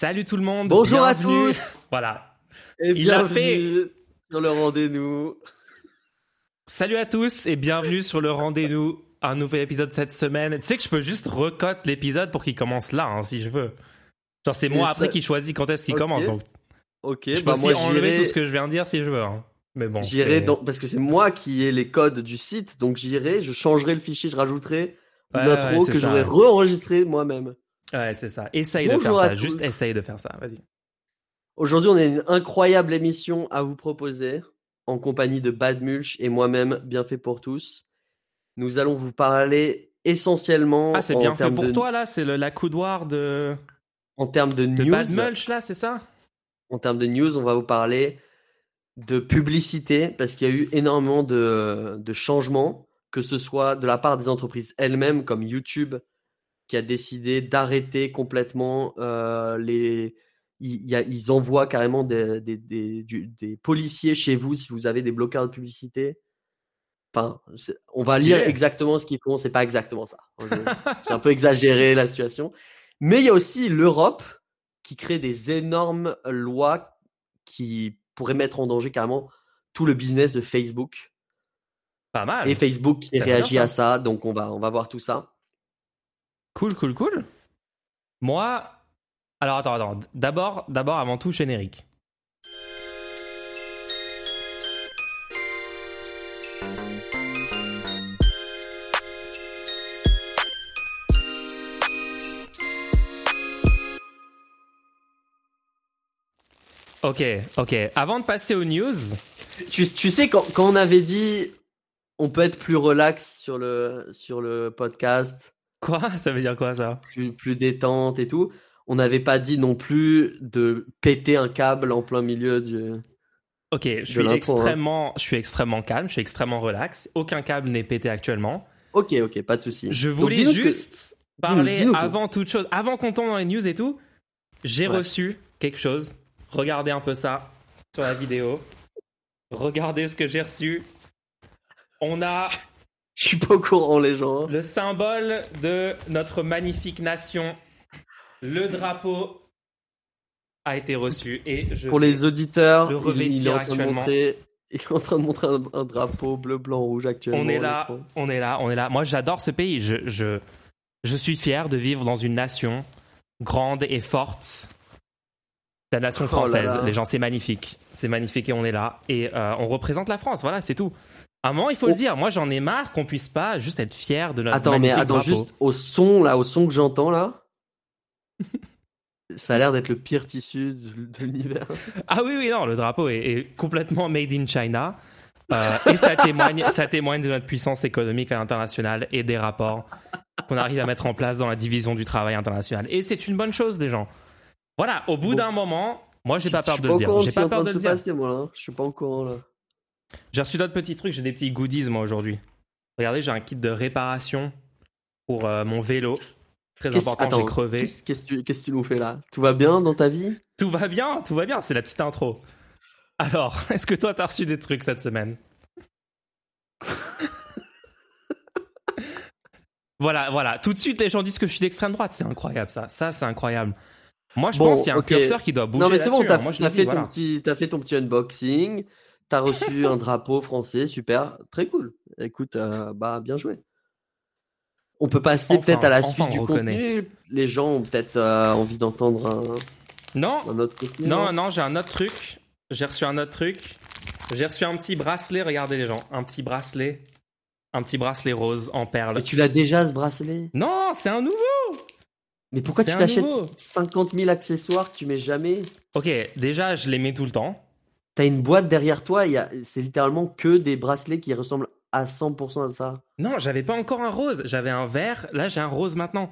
Salut tout le monde. Bonjour à tous. Voilà. Et Il a bienvenue sur le rendez-vous. Salut à tous et bienvenue sur le rendez-vous. Un nouvel épisode cette semaine. Tu sais que je peux juste recote l'épisode pour qu'il commence là, hein, si je veux. Genre c'est moi après qui choisis quand est-ce qu'il commence. Donc Ok, je peux bah aussi moi enlever tout ce que je viens de dire si je veux. hein. Mais bon. J'irai dans parce que c'est moi qui ai les codes du site, donc j'irai, je changerai le fichier, je rajouterai Ouais, une intro ouais, c'est que j'aurais re-enregistré moi-même. Ouais, c'est ça. Essaye de faire ça. Juste essaye de faire ça. Vas-y. Aujourd'hui, on a une incroyable émission à vous proposer en compagnie de Bad Mulch et moi-même, bien fait pour tous. Nous allons vous parler essentiellement Ah, c'est en bien fait pour de, toi là. C'est la coudoir de, en termes de de news. Bad Mulch là, c'est ça? En termes de news, on va vous parler de publicité parce qu'il y a eu énormément de, de changements, que ce soit de la part des entreprises elles-mêmes comme YouTube qui a décidé d'arrêter complètement euh, les. Ils, envoient carrément des, des, des, du- des policiers chez vous si vous avez des bloqueurs de publicité. Enfin, on va lire exactement ce qu'ils font. C'est pas exactement ça. J'ai un peu exagéré la situation. Mais il y a aussi l'Europe qui crée des énormes lois qui pourraient mettre en danger carrément tout le business de Facebook. Pas mal. Et Facebook qui réagit bien, à ça. Donc on va, on va voir tout ça. Cool, cool, cool. Moi, alors attends, attends. D'abord, d'abord, avant tout, générique. Ok, ok. Avant de passer aux news, Tu, sais, quand, quand on avait dit on peut être plus relax sur le podcast, quoi? Ça veut dire quoi ça? Plus, plus détente et tout, on n'avait pas dit non plus de péter un câble en plein milieu du. Ok, je suis hein. je suis extrêmement calme, je suis extrêmement relax. Aucun câble n'est pété actuellement. Ok, ok, pas de souci. Je voulais que- juste parler avant toute chose, avant qu'on tombe dans les news et tout. J'ai Ouais. reçu quelque chose. Regardez un peu ça sur la vidéo. Regardez ce que j'ai reçu. On a Je suis pas au courant, les gens. le symbole de notre magnifique nation. Le drapeau a été reçu et je Pour les auditeurs, le revêtir actuellement. montrer, il est en train de montrer un, un drapeau bleu, blanc, rouge actuellement. On est là, on est là, on est là. Moi, j'adore ce pays. Je, je, je suis fier de vivre dans une nation grande et forte. La nation Oh là française. là. Les gens, c'est magnifique. C'est magnifique et on est là. Et euh, on représente la France. Voilà, c'est tout. À un moment, il faut Oh. le dire. Moi, j'en ai marre qu'on puisse pas juste être fier de notre Attends, mais attends, drapeau. juste au son, là, au son que j'entends, là. ça a l'air d'être le pire tissu de, l'univers. Ah oui, oui, non, le drapeau est, est complètement made in China. Euh, et ça témoigne, ça témoigne de notre puissance économique à l'international et des rapports qu'on arrive à mettre en place dans la division du travail international. Et c'est une bonne chose, des gens. Voilà, au bout Bon. d'un moment, moi, j'ai pas peur de le dire. J'ai pas peur de de le dire. passer, moi, là. Je suis pas au courant, là. J'ai reçu d'autres petits trucs, j'ai des petits goodies, moi, aujourd'hui. Regardez, j'ai un kit de réparation pour euh, mon vélo. Très important, j'ai crevé. Qu'est-ce que tu, nous fais, là? Tout va bien dans ta vie? Tout va bien, tout va bien, c'est la petite intro. Alors, est-ce que toi, t'as reçu des trucs cette semaine? Voilà, voilà. Tout de suite, les gens disent que je suis d'extrême droite. C'est incroyable, ça. Ça, c'est incroyable. Moi, je Bon, pense qu'il y a un curseur qui doit bouger. Non, mais c'est bon, t'as hein. Fait, voilà. t'as fait ton petit unboxing. T'as reçu un drapeau français, super. Très cool. Écoute, euh, bah, bien joué. On peut passer Enfin, peut-être à la enfin, suite du reconnaît. contenu. Les gens ont peut-être euh, envie d'entendre un, Non, un autre contenu. non, non, j'ai un autre truc. J'ai reçu un autre truc. J'ai reçu un petit bracelet. Regardez, les gens. Un petit bracelet. Un petit bracelet rose en perles. Mais tu l'as déjà ce bracelet? Non, c'est un nouveau. Mais pourquoi tu t'achètes nouveau. 50 000 accessoires que tu mets jamais? Ok, déjà, je les mets tout le temps. T'as une boîte derrière toi, il y a- c'est littéralement que des bracelets qui ressemblent à 100% à ça. Non, j'avais pas encore un rose. J'avais un vert. Là, j'ai un rose maintenant.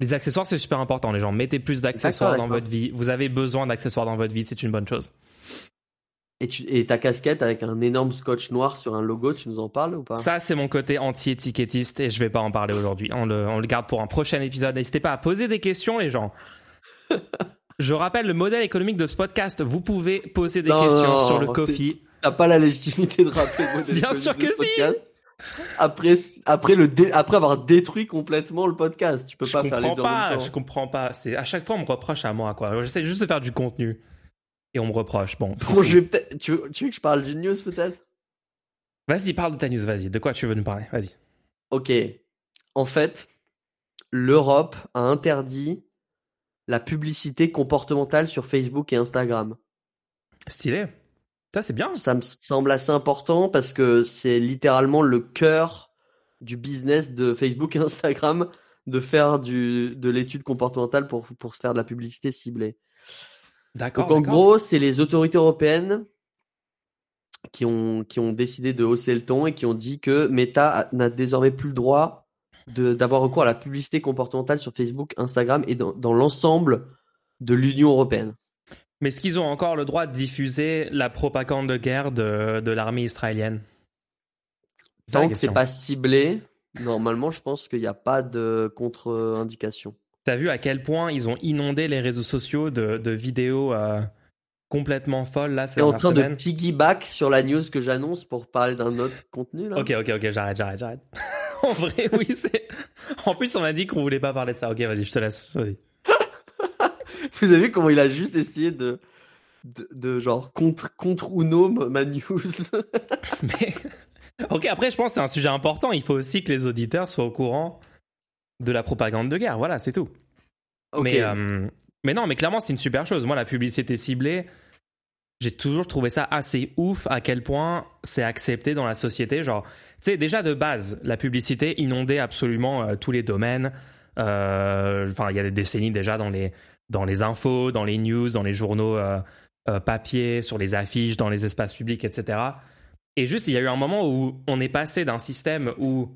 Les accessoires, c'est super important, les gens. Mettez plus d'accessoires dans votre vie. Vous avez besoin d'accessoires dans votre vie, c'est une bonne chose. Et, tu, et ta casquette avec un énorme scotch noir sur un logo, tu nous en parles ou pas? Ça, c'est mon côté anti-étiquettiste et je vais pas en parler aujourd'hui. On le, on le garde pour un prochain épisode. N'hésitez pas à poser des questions, les gens. Je rappelle le modèle économique de ce podcast. Vous pouvez poser des Non, questions non, sur le Kofi. T'as pas la légitimité de rappeler le modèle Bien économique sûr que si. podcast. après, après, le après avoir détruit complètement le podcast. Tu peux pas faire les deux pas, Je comprends pas. C'est à chaque fois on me reproche à moi quoi. J'essaie juste de faire du contenu et on me reproche. Bon. je vais tu, veux, tu veux que je parle d'une news peut-être? Vas-y, parle de ta news. Vas-y. De quoi tu veux nous parler? Vas-y. Ok. En fait, l'Europe a interdit la publicité comportementale sur Facebook et Instagram. Stylé. Ça, c'est bien. Ça me semble assez important parce que c'est littéralement le cœur du business de Facebook et Instagram de faire du, de l'étude comportementale pour, pour se faire de la publicité ciblée. D'accord. Donc en gros, c'est les autorités européennes qui ont, qui ont décidé de hausser le ton et qui ont dit que Meta n'a désormais plus le droit d'avoir recours à la publicité comportementale sur Facebook, Instagram et dans, dans l'ensemble de l'Union européenne. Mais est-ce qu'ils ont encore le droit de diffuser la propagande de guerre de, de l'armée israélienne? Tant que c'est pas ciblé, normalement, je pense qu'il n'y a pas de contre-indication. T'as vu à quel point ils ont inondé les réseaux sociaux de, de vidéos euh, complètement folles là C'est en train de piggyback sur la news que j'annonce pour parler d'un autre contenu là? Ok, ok, ok, j'arrête, j'arrête, j'arrête. en vrai, oui, c'est. En plus, on m'a dit qu'on voulait pas parler de ça. Ok, vas-y, je te laisse. Vas-y. Vous avez vu comment il a juste essayé de, de, genre contre, contre Uno ma news. mais, ok, après, je pense que c'est un sujet important. Il faut aussi que les auditeurs soient au courant de la propagande de guerre. Voilà, c'est tout. Mais, euh, mais non, mais clairement, c'est une super chose. Moi, la publicité ciblée, j'ai toujours trouvé ça assez ouf à quel point c'est accepté dans la société. Genre, sais, déjà de base, la publicité inondait absolument euh, tous les domaines. Euh, enfin, il y a des décennies déjà dans les dans les infos, dans les news, dans les journaux euh, papier, sur les affiches, dans les espaces publics, etc. Et juste, il y a eu un moment où on est passé d'un système où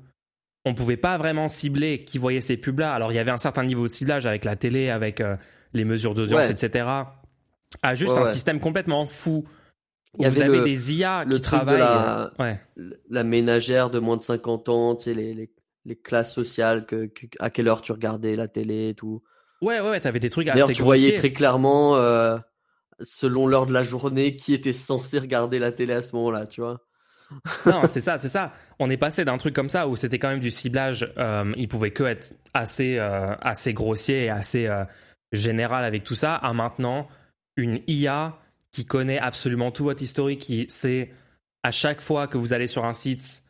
on pouvait pas vraiment cibler qui voyait ces pubs-là. Alors, il y avait un certain niveau de ciblage avec la télé, avec les mesures d'audience, etc. À juste un système complètement fou. Vous avez des IA qui travaillent. La, la, ménagère de moins de 50 ans, tu sais, les, les, classes sociales, que, à quelle heure tu regardais la télé et tout. Ouais, ouais, ouais t'avais des trucs assez D'ailleurs, tu voyais très clairement, euh, selon l'heure de la journée, qui était censé regarder la télé à ce moment-là, tu vois. non, c'est ça, c'est ça. On est passé d'un truc comme ça où c'était quand même du ciblage, euh, il pouvait que être assez, euh, assez grossier et assez euh, général avec tout ça, à maintenant une IA qui connaît absolument tout votre historique, qui sait à chaque fois que vous allez sur un site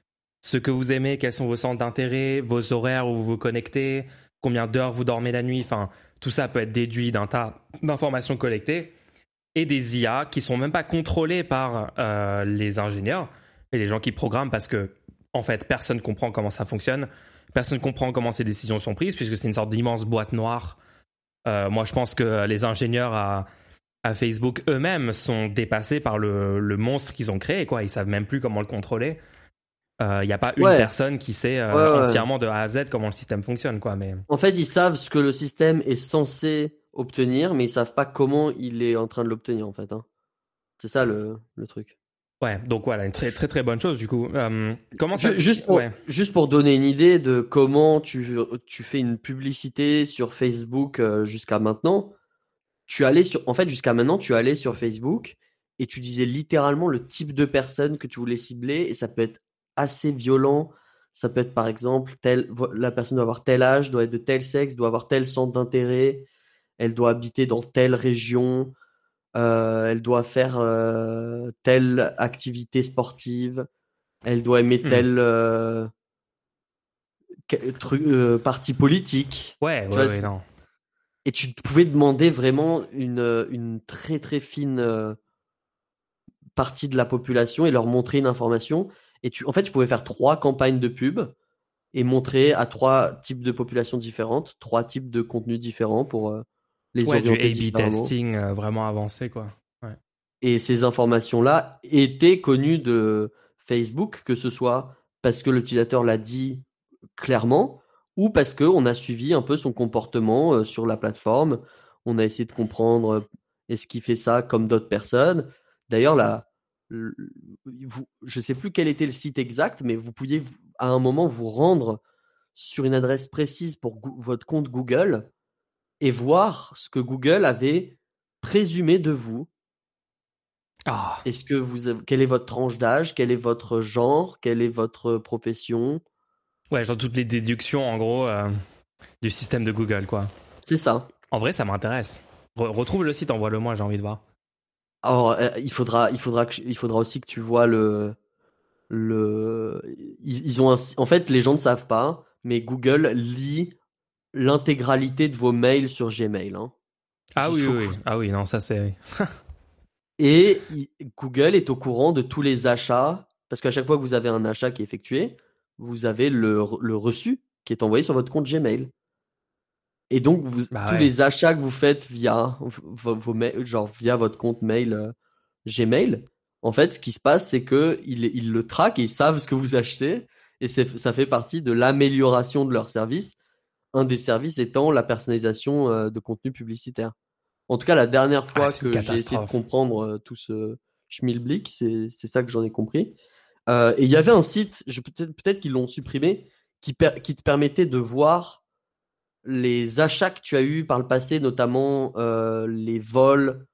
ce que vous aimez, quels sont vos centres d'intérêt, vos horaires où vous vous connectez, combien d'heures vous dormez la nuit, enfin, tout ça peut être déduit d'un tas d'informations collectées, et des IA qui sont même pas contrôlées par euh, les ingénieurs et les gens qui programment parce que, en fait, personne comprend comment ça fonctionne, personne comprend comment ces décisions sont prises, puisque c'est une sorte d'immense boîte noire. Euh, moi, je pense que les ingénieurs à, à Facebook eux-mêmes sont dépassés par le, le monstre qu'ils ont créé, quoi. Ils savent même plus comment le contrôler. Il euh, n'y a pas une personne qui sait euh, entièrement de A à Z comment le système fonctionne, quoi. Mais en fait, ils savent ce que le système est censé obtenir, mais ils savent pas comment il est en train de l'obtenir, en fait. Hein. C'est ça le, le, truc. Ouais, donc voilà, une très très très bonne chose du coup. Euh, comment ça... juste, pour, juste pour donner une idée de comment tu, tu fais une publicité sur Facebook jusqu'à maintenant, tu allais sur, en fait, jusqu'à maintenant, tu allais sur Facebook et tu disais littéralement le type de personne que tu voulais cibler et ça peut être assez violent. Ça peut être par exemple, tel, la personne doit avoir tel âge, doit être de tel sexe, doit avoir tel centre d'intérêt, elle doit habiter dans telle région, euh, elle doit faire euh, telle activité sportive, elle doit aimer hmm. tel euh, truc, parti politique. Ouais, ouais, non. Et tu pouvais demander vraiment une, une très très fine partie de la population et leur montrer une information. Et tu, en fait, tu pouvais faire trois campagnes de pub et montrer à trois types de populations différentes, trois types de contenus différents pour euh, les ouais, du A/B testing euh, vraiment avancé, quoi. Et ces informations-là étaient connues de Facebook, que ce soit parce que l'utilisateur l'a dit clairement ou parce qu'on a suivi un peu son comportement euh, sur la plateforme. On a essayé de comprendre est-ce qu'il fait ça comme d'autres personnes. D'ailleurs, vous, je sais plus quel était le site exact, mais vous pouviez à un moment vous rendre sur une adresse précise pour votre compte Google et voir ce que Google avait présumé de vous. Ah, Est-ce que vous quelle est votre tranche d'âge Quel est votre genre Quelle est votre profession? Ouais, genre toutes les déductions en gros euh, du système de Google, quoi. C'est ça. En vrai, ça m'intéresse. Re- retrouve le site, envoie-le-moi, j'ai envie de voir. Alors, euh, il faudra, il faudra, que, il faudra aussi que tu vois le, le, ils, ils ont un, en fait, les gens ne savent pas, mais Google lit l'intégralité de vos mails sur Gmail. hein. Ah oui, oui, oui. Ah oui, non, ça c'est. Et Google est au courant de tous les achats, parce qu'à chaque fois que vous avez un achat qui est effectué, vous avez le, le reçu qui est envoyé sur votre compte Gmail. Et donc, vous, Bah tous ouais. les achats que vous faites via, vos, vos mails, genre via votre compte mail euh, Gmail, en fait, ce qui se passe, c'est que ils, le traquent et ils savent ce que vous achetez. Et ça fait partie de l'amélioration de leur service. Un des services étant la personnalisation euh, de contenu publicitaire. En tout cas, la dernière fois Ah, une que j'ai essayé de comprendre euh, tout ce schmilblick, c'est c'est ça que j'en ai compris. Euh, et il y avait un site, peut-être qu'ils l'ont supprimé, qui, per- qui te permettait de voir les achats que tu as eus par le passé, notamment euh, les vols,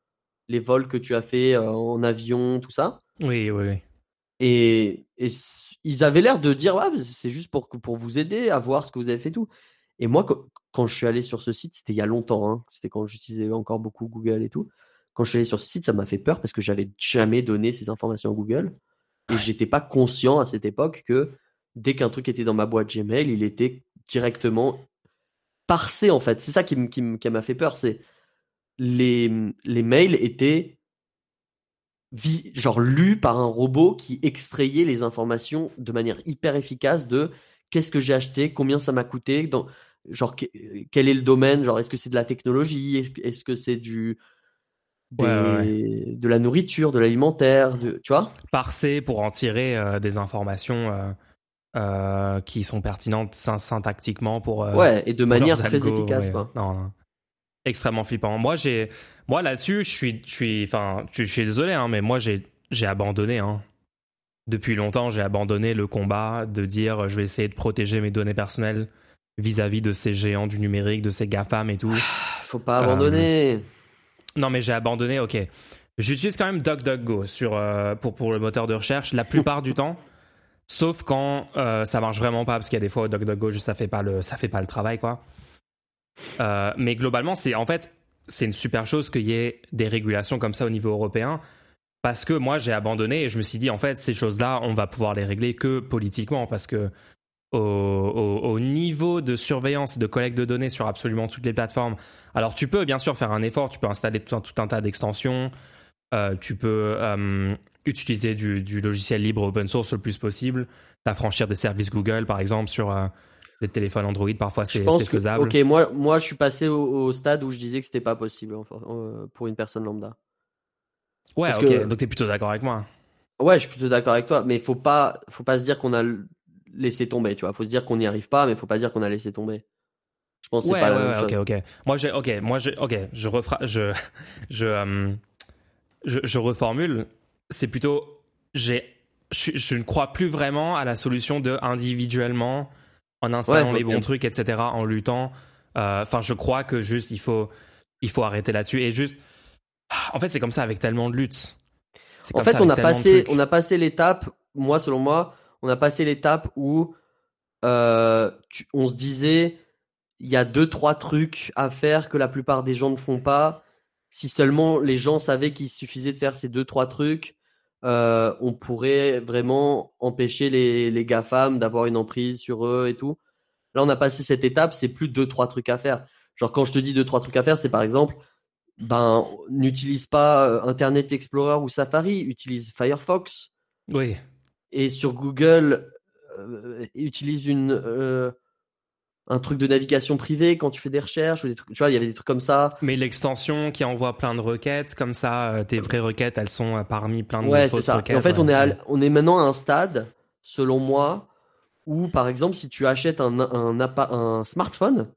les vols que tu as fait euh, en avion, tout ça. Oui, oui, oui. Et, ils avaient l'air de dire, ouais, c'est juste pour, vous aider à voir ce que vous avez fait tout. Et moi, quand, quand je suis allé sur ce site, c'était il y a longtemps, hein, c'était quand j'utilisais encore beaucoup Google et tout. Quand je suis allé sur ce site, ça m'a fait peur parce que j'avais jamais donné ces informations à Google. Et j'étais pas conscient à cette époque que dès qu'un truc était dans ma boîte Gmail, il était directement parsé en fait. C'est ça qui, m'a fait peur, c'est les, les mails étaient vi- genre lus par un robot qui extrayait les informations de manière hyper efficace de qu'est-ce que j'ai acheté, combien ça m'a coûté, dans, genre que- quel est le domaine, genre est-ce que c'est de la technologie, est-ce que- est-ce que c'est du des- Ouais, ouais, de la nourriture, de l'alimentaire, tu vois? Parser pour en tirer euh, des informations euh, euh, qui sont pertinentes syn- syntactiquement pour. Ouais, et de manière très efficace quoi. Non, non. Extrêmement flippant. Moi, j'ai, moi là-dessus, je suis, je suis, enfin, je, suis désolé, hein, mais moi, j'ai, j'ai abandonné. Hein. Depuis longtemps, j'ai abandonné le combat de dire, je vais essayer de protéger mes données personnelles vis-à-vis de ces géants du numérique, de ces GAFAM et tout. Faut pas abandonner. Non, mais j'ai abandonné, ok. J'utilise quand même DuckDuckGo sur, euh, pour, pour le moteur de recherche la plupart du temps. Sauf quand euh, ça marche vraiment pas, parce qu'il y a des fois où DuckDuckGo, ça fait pas le, ça fait pas le travail, quoi. Euh, mais globalement, c'est en fait, c'est une super chose qu'il y ait des régulations comme ça au niveau européen. Parce que moi, j'ai abandonné et je me suis dit, en fait, ces choses-là, on va pouvoir les régler que politiquement. Parce que au, au- au niveau de surveillance et de collecte de données sur absolument toutes les plateformes, alors tu peux bien sûr faire un effort, tu peux installer tout un, tout un tas d'extensions, euh, tu peux euh, utiliser du, du logiciel libre open source le plus possible, t'affranchir des services Google par exemple sur euh, les téléphones Android, parfois c'est c'est que, faisable. ok, moi, moi, je suis passé au, au stade où je disais que c'était pas possible euh, pour une personne lambda. Ouais, parce ok, que- donc t'es plutôt d'accord avec moi. Ouais, je suis plutôt d'accord avec toi, mais faut pas, faut pas se dire qu'on a laissé tomber, tu vois. Faut se dire qu'on n'y arrive pas, mais faut pas dire qu'on a laissé tomber. Je pense que c'est Ouais, pas la ouais, même ouais, chose. ok, ok. Moi, j'ai, ok, moi, j'ai, ok, je refra, je, je, euh, je, je reformule. C'est plutôt, j'ai, je, je ne crois plus vraiment à la solution de individuellement, en installant les bons trucs, etc., en luttant. Euh, Enfin, je crois que juste, il faut, il faut arrêter là-dessus et juste, en fait, c'est comme ça avec tellement de luttes. En fait, on a passé, on a passé l'étape. Moi, selon moi, on a passé l'étape où euh, tu- on se disait, il y a deux, trois trucs à faire que la plupart des gens ne font pas. Si seulement les gens savaient qu'il suffisait de faire ces deux, trois trucs, euh, on pourrait vraiment empêcher les, les GAFAM d'avoir une emprise sur eux et tout. Là, on a passé cette étape, c'est plus deux, trois trucs à faire. Genre, quand je te dis deux, trois trucs à faire, c'est par exemple, ben, n'utilise pas euh, Internet Explorer ou Safari, utilise Firefox. Oui. Et sur Google, euh, utilise une, euh, un truc de navigation privée quand tu fais des recherches ou des trucs. Tu vois, il y avait des trucs comme ça. Mais l'extension qui envoie plein de requêtes, comme ça, euh, tes vraies requêtes, elles sont parmi plein de Ouais, c'est fausses ça. requêtes. Et en fait, ouais. on est, à- on est maintenant à un stade, selon moi, où, par exemple, si tu achètes un, un, smartphone,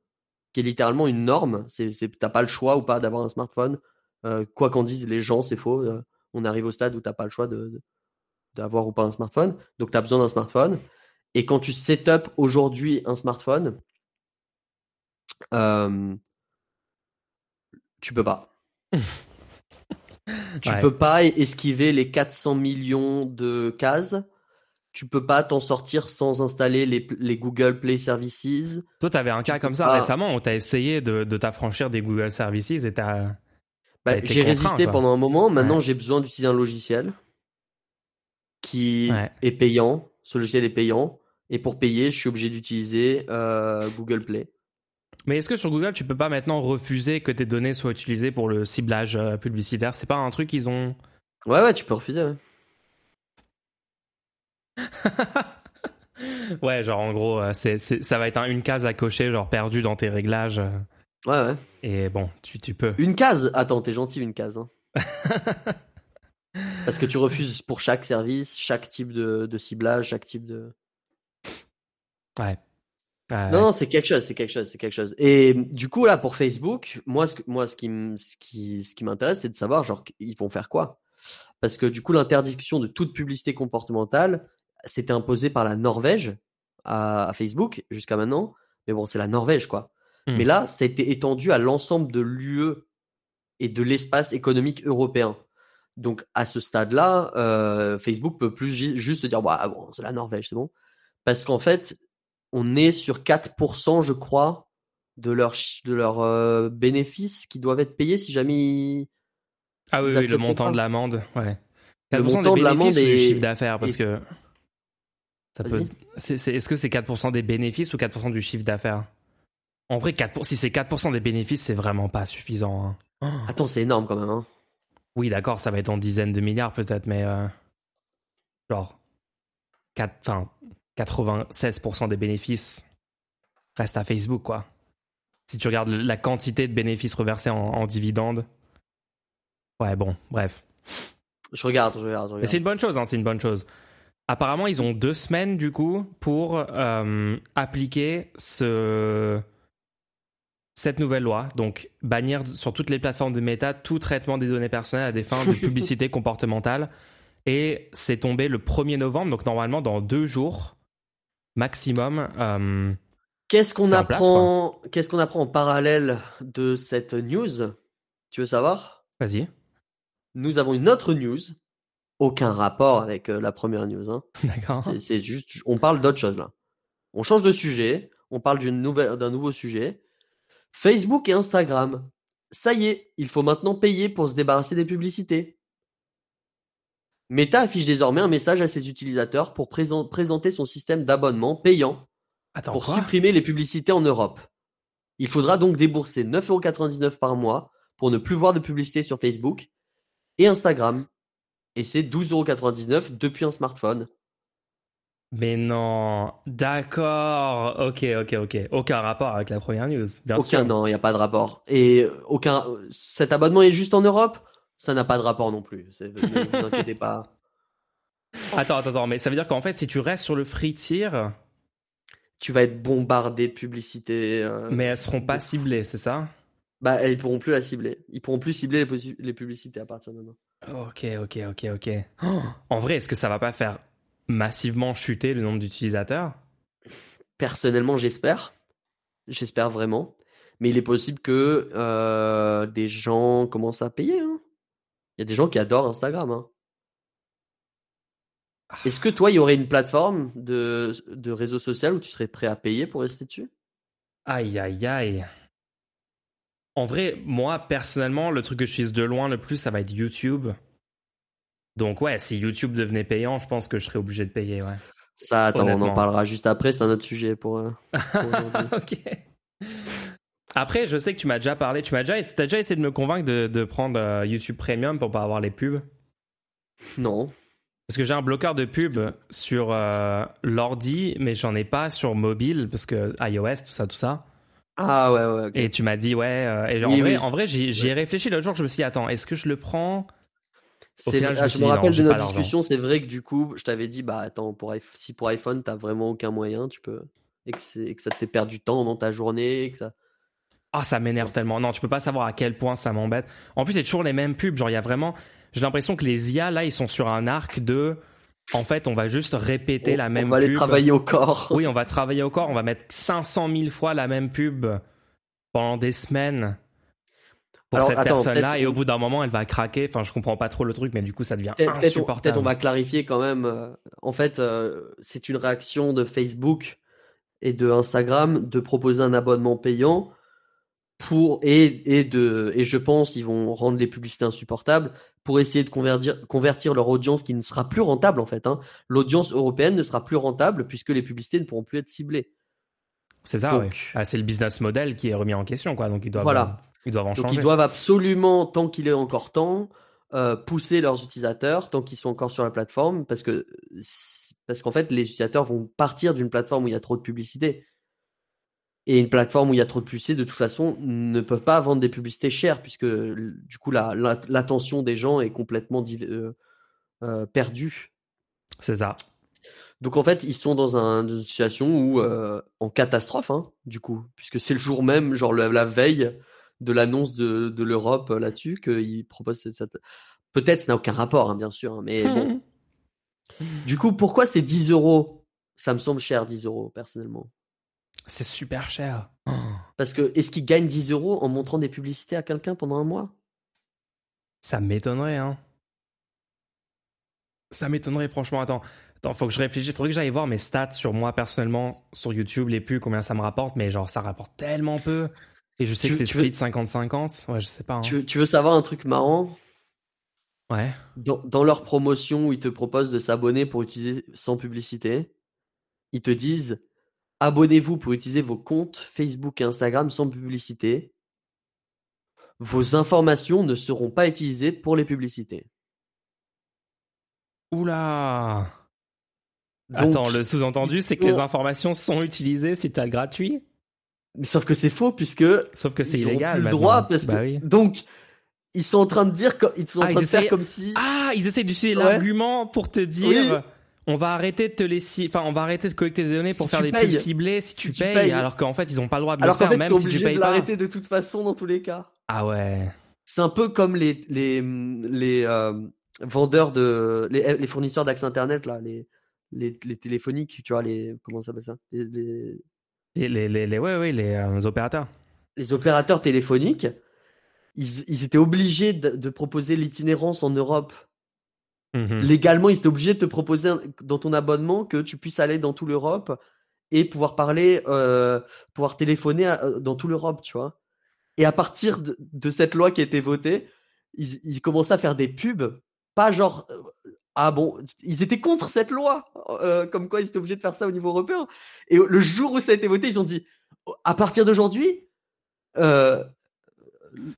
qui est littéralement une norme, c'est, c'est, t'as pas le choix ou pas d'avoir un smartphone. Euh, quoi qu'en disent les gens, c'est faux. On arrive au stade où t'as pas le choix de, de- d'avoir ou pas un smartphone. Donc, tu as besoin d'un smartphone. Et quand tu set up aujourd'hui un smartphone, euh, tu peux pas. Tu Ouais. peux pas esquiver les 400 millions de cases. Tu peux pas t'en sortir sans installer les, les Google Play Services. Toi, t'avais un cas comme ça pas- récemment où t'as essayé de, de t'affranchir des Google Services et t'as. Bah, j'ai résisté pendant un moment. Maintenant, Ouais. j'ai besoin d'utiliser un logiciel qui Ouais. est payant. Ce logiciel est payant. Et pour payer, je suis obligé d'utiliser euh, Google Play. Mais est-ce que sur Google, tu peux pas maintenant refuser que tes données soient utilisées pour le ciblage euh, publicitaire? C'est pas un truc qu'ils ont? Ouais, ouais, tu peux refuser. ouais. Ouais, genre en gros, euh, c'est, ça va être un- une case à cocher, genre perdu dans tes réglages. Ouais, ouais. Et bon, tu, tu peux. Une case? Attends, t'es gentil, une case. hein. Parce que tu refuses pour chaque service, chaque type de, de ciblage, chaque type de. Ouais. Ouais. Non, non, c'est quelque chose, c'est quelque chose, c'est quelque chose. Et du coup, là, pour Facebook, moi, ce, moi, ce qui, ce qui, ce qui m'intéresse, c'est de savoir, genre, ils vont faire quoi? Parce que du coup, l'interdiction de toute publicité comportementale, c'était imposé par la Norvège à, à Facebook jusqu'à maintenant. Mais bon, c'est la Norvège, quoi. Hmm. Mais là, ça a été étendu à l'ensemble de l'UE et de l'espace économique européen. Donc, à ce stade-là, euh, Facebook peut plus ju- juste dire, bah, bon, c'est la Norvège, c'est bon. Parce qu'en fait, on est sur 4%, je crois, de leurs de leurs euh, bénéfices qui doivent être payés si jamais ils- Ah oui, ils oui, le montant pas. de l'amende, ouais. Le 4% montant des de l'amende bénéfices ou du chiffre d'affaires? Parce que. Ça peut. Est-ce que c'est 4% des bénéfices ou 4% du chiffre d'affaires? En vrai, 4 si c'est 4% des bénéfices, c'est vraiment pas suffisant. hein. Oh. Attends, c'est énorme quand même. Hein. Oui, d'accord, ça va être en dizaines de milliards peut-être, mais. euh, genre. 4, enfin, 96% des bénéfices restent à Facebook, quoi. Si tu regardes la quantité de bénéfices reversés en, en dividendes. Ouais, bon, bref. Je regarde, je regarde, je Mais regarde. c'est une bonne chose, hein, c'est une bonne chose. Apparemment, ils ont deux semaines du coup pour euh, appliquer ce cette nouvelle loi, donc bannir sur toutes les plateformes de méta tout traitement des données personnelles à des fins de publicité comportementale. Et c'est tombé le 1er novembre, donc normalement dans deux jours maximum. euh, Qu'est-ce qu'on apprend Qu'est-ce qu'on apprend en parallèle de cette news? Tu veux savoir? Vas-y, Nous avons une autre news, aucun rapport avec euh, la première news. Hein. d'accord. C'est- C'est juste, on parle d'autre chose là. On change de sujet, on parle d'une nouvelle, d'un nouveau sujet. Facebook et Instagram. Ça y est, il faut maintenant payer pour se débarrasser des publicités. Meta affiche désormais un message à ses utilisateurs pour présen- présenter son système d'abonnement payant Attends, pour supprimer les publicités en Europe. Il faudra donc débourser 9,99€ par mois pour ne plus voir de publicité sur Facebook et Instagram. Et c'est 12,99€ depuis un smartphone. Mais non, d'accord. Ok, ok, ok. Aucun rapport avec la première news, bien Aucun, sûr. non, il n'y a pas de rapport. Et euh, aucun, cet abonnement est juste en Europe? Ça n'a pas de rapport non plus. Ne vous inquiétez pas. Attends, attends, attends, mais ça veut dire qu'en fait, si tu restes sur le free tier, Tu vas être bombardé de publicités. euh, mais elles seront pas ciblées, c'est ça? Bah, ils pourront plus la cibler. Ils pourront plus cibler les, publicités à partir de maintenant. Ok, ok, ok, ok. Oh, en vrai, est-ce que ça va pas faire massivement chuter le nombre d'utilisateurs Personnellement, j'espère. J'espère vraiment. Mais il est possible que euh, des gens commencent à payer. hein. Il y a des gens qui adorent Instagram. hein. Est-ce que toi, il y aurait une plateforme de, de réseau social où tu serais prêt à payer pour rester dessus? Aïe, aïe, aïe. En vrai, moi, personnellement, le truc que je suis de loin le plus, ça va être YouTube. Donc ouais, si YouTube devenait payant, je pense que je serais obligé de payer, ouais. Ça, attends, on en parlera juste après. C'est un autre sujet pour. euh, pour ok. Après, je sais que tu m'as déjà parlé, tu m'as déjà, t'as déjà essayé de me convaincre de, de prendre euh, YouTube Premium pour pas avoir les pubs? non. Parce que j'ai un bloqueur de pub sur euh, l'ordi, mais j'en ai pas sur mobile, parce que iOS, tout ça, tout ça. Ah ouais, ouais. ok. Et tu m'as dit, ouais. euh, et genre, Oui, en vrai, oui. vrai j'y ai réfléchi l'autre jour, je me suis dit, attends, est-ce que je le prends C'est je me ah, je me rappelle de notre discussion, c'est vrai que du coup, je t'avais dit, bah attends, pour si pour iPhone, t'as vraiment aucun moyen, tu peux. Et que, c'est- et que ça te fait perdre du temps dans ta journée, et que ça. Ah, ça m'énerve tellement. Non, tu peux pas savoir à quel point ça m'embête. En plus, c'est toujours les mêmes pubs. Genre, il y a vraiment. J'ai l'impression que les IA, là, ils sont sur un arc de. En fait, on va juste répéter on, la même on va pub. aller travailler au corps. Oui, on va travailler au corps. On va mettre 500 000 fois la même pub pendant des semaines. Pour Alors, cette personne-là et au bout d'un moment elle va craquer. Enfin je comprends pas trop le truc mais du coup ça devient peut-être on, insupportable. peut-être on va clarifier quand même. euh, En fait, euh, c'est une réaction de Facebook et de Instagram de proposer un abonnement payant pour et, et de et je pense ils vont rendre les publicités insupportables pour essayer de convertir convertir leur audience qui ne sera plus rentable en fait. Hein. L'audience européenne ne sera plus rentable puisque les publicités ne pourront plus être ciblées. C'est ça ouais. Ah, c'est le business model qui est remis en question quoi donc ils doivent Voilà. Ils doivent en Donc changer. ils doivent absolument, tant qu'il est encore temps, euh, pousser leurs utilisateurs tant qu'ils sont encore sur la plateforme, parce que parce qu'en fait les utilisateurs vont partir d'une plateforme où il y a trop de publicité. Et une plateforme où il y a trop de publicité, de toute façon, ne peuvent pas vendre des publicités chères, puisque du coup la- la- l'attention des gens est complètement euh, euh, perdue. C'est ça. Donc en fait, ils sont dans, un, dans une situation où en catastrophe, hein, du coup, puisque c'est le jour même, genre la, la veille de l'annonce de, de l'Europe euh, là-dessus, qu'ils proposent cette. cette- Peut-être ça n'a aucun rapport, hein, bien sûr, hein, mais bon. Du coup, pourquoi c'est 10 euros? Ça me semble cher, 10 euros, personnellement. C'est super cher. Parce que est-ce qu'ils gagnent 10 euros en montrant des publicités à quelqu'un pendant un mois? Ça m'étonnerait, hein. Ça m'étonnerait, franchement. Attends, attends, faut que je réfléchisse. Faudrait que j'aille voir mes stats sur moi personnellement, sur YouTube, les pubs, combien ça me rapporte, mais genre, ça rapporte tellement peu. Et je sais Tu- que c'est tu split 50-50. Ouais, je sais pas. hein. tu, veux- tu veux savoir un truc marrant? Ouais. dans, dans leur promotion où ils te proposent de s'abonner pour utiliser sans publicité, ils te disent abonnez-vous pour utiliser vos comptes Facebook et Instagram sans publicité. Vos informations ne seront pas utilisées pour les publicités. Oula. Donc, Attends, le sous-entendu, c'est que les informations sont utilisées si t'as le gratuit? Mais sauf que c'est faux puisque Sauf que c'est ils illégal. plus le maintenant. droit parce Bah que oui. donc ils sont en train de dire ils sont en Ah, train ils de faire essayent- comme si Ah, ils essaient d'utiliser Ouais. l'argument pour te dire. Oui. On va arrêter de te ci- enfin on va arrêter de collecter des données pour Si faire des pubs ciblées si tu tu payes, payes. alors qu'en fait ils ont pas le droit de alors le faire fait ils même sont si tu payes de l'arrêter de toute façon dans tous les cas. Ah ouais. C'est un peu comme les les les euh, vendeurs de les, les fournisseurs d'accès internet là, les, les les téléphoniques, tu vois les comment ça s'appelle ça? Les, les, Les, les, les, les- ouais, ouais, les euh, opérateurs. les opérateurs téléphoniques, ils, ils étaient obligés de, de proposer l'itinérance en Europe. Mhm. Légalement, ils étaient obligés de te proposer un- dans ton abonnement que tu puisses aller dans toute l'Europe et pouvoir parler, euh, pouvoir téléphoner à- euh, dans toute l'Europe, tu vois. Et à partir de, de cette loi qui a été votée, ils, ils commençaient à faire des pubs, pas genre ah bon, ils étaient contre cette loi, euh, comme quoi ils étaient obligés de faire ça au niveau européen. Et le jour où ça a été voté, ils ont dit à partir d'aujourd'hui, euh,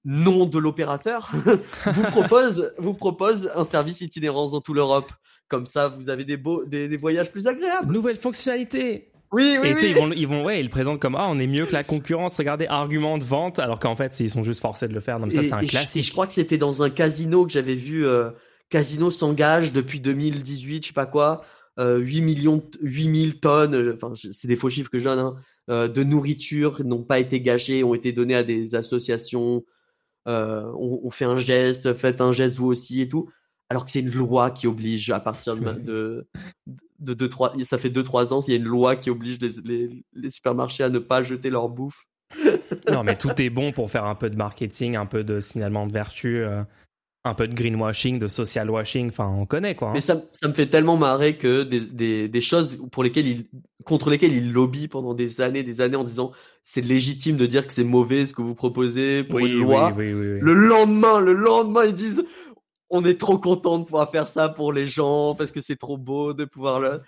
nom de l'opérateur vous propose vous propose un service itinérance dans toute l'Europe. Comme ça, vous avez des beaux des, des voyages plus agréables. Nouvelle fonctionnalité. Oui, oui, et oui. ils vont, ils vont, ouais, ils le présentent comme ah, on est mieux que la concurrence. Regardez, argument de vente, alors qu'en fait, ils sont juste forcés de le faire. Donc ça, c'est un et je- classique. et Je, crois que c'était dans un casino que j'avais vu. euh, casino s'engage depuis 2018, je sais pas quoi. euh, 8 millions, 8000 tonnes. euh, Enfin, c'est des faux chiffres que je donne. hein, euh, de nourriture n'ont pas été gâchées, ont été données à des associations. Euh, on, on fait un geste, faites un geste vous aussi et tout. Alors que c'est une loi qui oblige à partir de, de, de, deux, trois, ça fait 2-3 ans, il y a une loi qui oblige les, les, les supermarchés à ne pas jeter leur bouffe. non, mais tout est bon pour faire un peu de marketing, un peu de signalement de vertu, euh, un peu de greenwashing, de social washing. Enfin, on connaît quoi. hein. Mais ça, ça me fait tellement marrer que des, des, des choses pour lesquelles il, contre lesquelles il lobby pendant des années, des années en disant c'est légitime de dire que c'est mauvais ce que vous proposez pour oui, une loi. oui, oui, oui, oui. Le lendemain, le lendemain, ils disent on est trop content de pouvoir faire ça pour les gens parce que c'est trop beau de pouvoir le.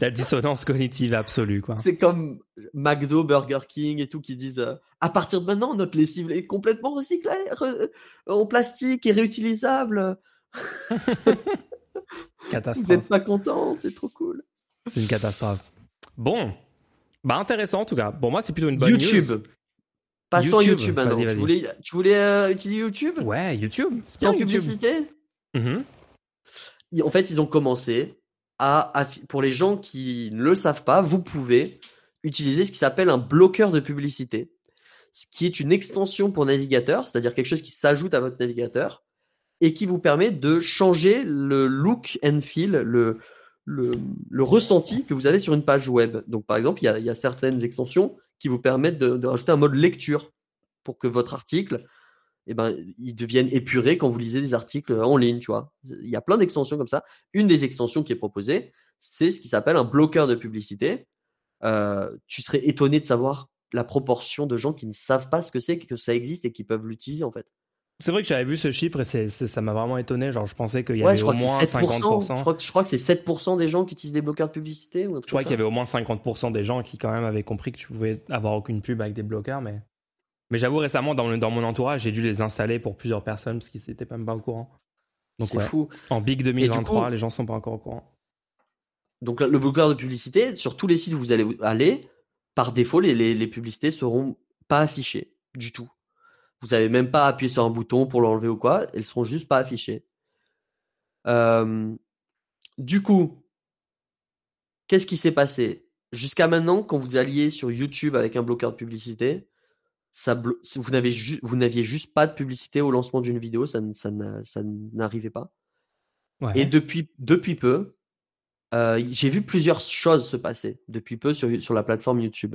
La dissonance cognitive absolue quoi. C'est comme McDo, Burger King et tout qui disent euh, à partir de maintenant notre lessive est complètement recyclée, re- en plastique et réutilisable. Vous Catastrophe. n'êtes pas content, c'est trop cool. C'est une catastrophe. Bon, bah intéressant en tout cas. Pour moi, c'est plutôt une bonne YouTube. news. Passons YouTube. YouTube maintenant. Tu voulais, tu voulais euh, utiliser YouTube? Ouais, YouTube. C'est bien publicité? Mhm. En fait, ils ont commencé à, pour les gens qui ne le savent pas, vous pouvez utiliser ce qui s'appelle un bloqueur de publicité, ce qui est une extension pour navigateur, c'est-à-dire quelque chose qui s'ajoute à votre navigateur et qui vous permet de changer le look and feel, le, ressenti que vous avez sur une page web. Donc, par exemple, il y a, il y a certaines extensions qui vous permettent de, de rajouter un mode lecture. pour que votre article, eh ben, il devienne épuré quand vous lisez des articles en ligne, tu vois. Il y a plein d'extensions comme ça. Une des extensions qui est proposée, c'est ce qui s'appelle un bloqueur de publicité. Euh, tu serais étonné de savoir la proportion de gens qui ne savent pas ce que c'est, que ça existe et qui peuvent l'utiliser en fait. C'est vrai que j'avais vu ce chiffre et ça m'a vraiment étonné. Genre, je pensais qu'il y avait au moins 50%. Je crois, que, je crois que c'est 7% des gens qui utilisent des bloqueurs de publicité. Ou je crois qu'il y avait au moins 50% des gens qui quand même avaient compris que tu pouvais avoir aucune pub avec des bloqueurs. Mais, mais j'avoue, récemment, dans, dans mon entourage, j'ai dû les installer pour plusieurs personnes parce qu'ils n'étaient même pas au courant. Donc, c'est fou. En Big 2023, les gens sont pas encore au courant. Donc, le bloqueur de publicité, sur tous les sites où vous allez aller, par défaut, les, les, les publicités seront pas affichées du tout. Vous n'avez même pas appuyé sur un bouton pour l'enlever ou quoi. Elles seront juste pas affichées. Euh, du coup, qu'est-ce qui s'est passé? Jusqu'à maintenant, quand vous alliez sur YouTube avec un bloqueur de publicité, ça vous n'aviez juste pas de publicité au lancement d'une vidéo, ça, n'arrivait pas. Et depuis, depuis peu, euh, j'ai vu plusieurs choses se passer depuis peu sur, sur la plateforme YouTube.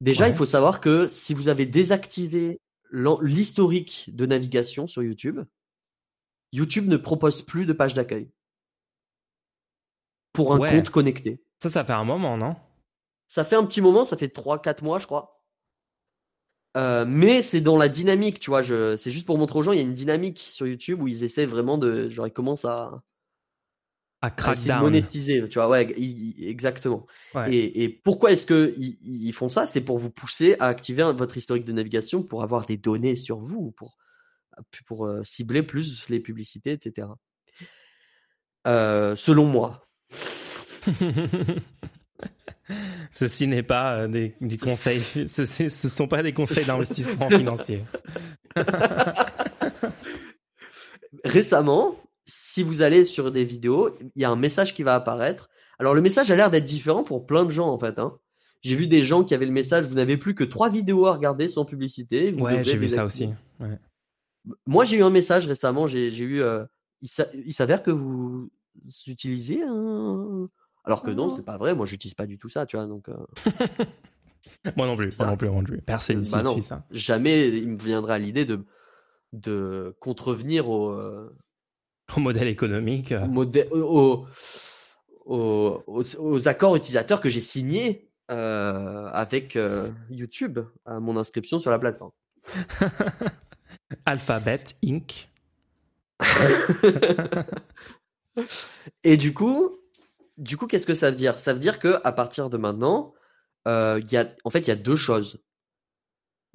Déjà, il faut savoir que si vous avez désactivé l'historique de navigation sur YouTube, YouTube ne propose plus de page d'accueil pour un compte connecté. Ça, ça fait un moment, non? Ça fait un petit moment, ça fait 3-4 mois, je crois. Euh, mais c'est dans la dynamique, tu vois. C'est juste pour montrer aux gens, il y a une dynamique sur YouTube où ils essaient vraiment de. Genre, ils commencent à, à crackdown. monétiser, tu vois, ouais, exactement. Et, pourquoi est-ce que ils, font ça? C'est pour vous pousser à activer votre historique de navigation pour avoir des données sur vous, pour pour euh, cibler plus les publicités, etc. Euh, selon moi. Ceci n'est pas euh, des, des, conseils, ce, ce sont pas des conseils d'investissement financier. Récemment, si vous allez sur des vidéos, il y a un message qui va apparaître. Alors le message a l'air d'être différent pour plein de gens en fait. Hein. J'ai vu des gens qui avaient le message vous n'avez plus que trois vidéos à regarder sans publicité. ouais, j'ai vu ça aussi. Moi j'ai eu un message récemment. J'ai eu. Euh, il s'avère que vous utilisez un. Alors que non, oh. c'est pas vrai. Moi, j'utilise pas du tout ça, tu vois. Donc. Euh. moi non plus. Moi non plus. Moi non plus. Personne bah non, ça. Jamais il me viendrait à l'idée de de contrevenir au, euh, au modèle économique. Au aux, accords utilisateurs que j'ai signés euh, avec euh, YouTube à mon inscription sur la plateforme. Alphabet Inc. Et du coup, du coup, qu'est-ce que ça veut dire? Ça veut dire que à partir de maintenant, euh, y a, en fait, il y a deux choses.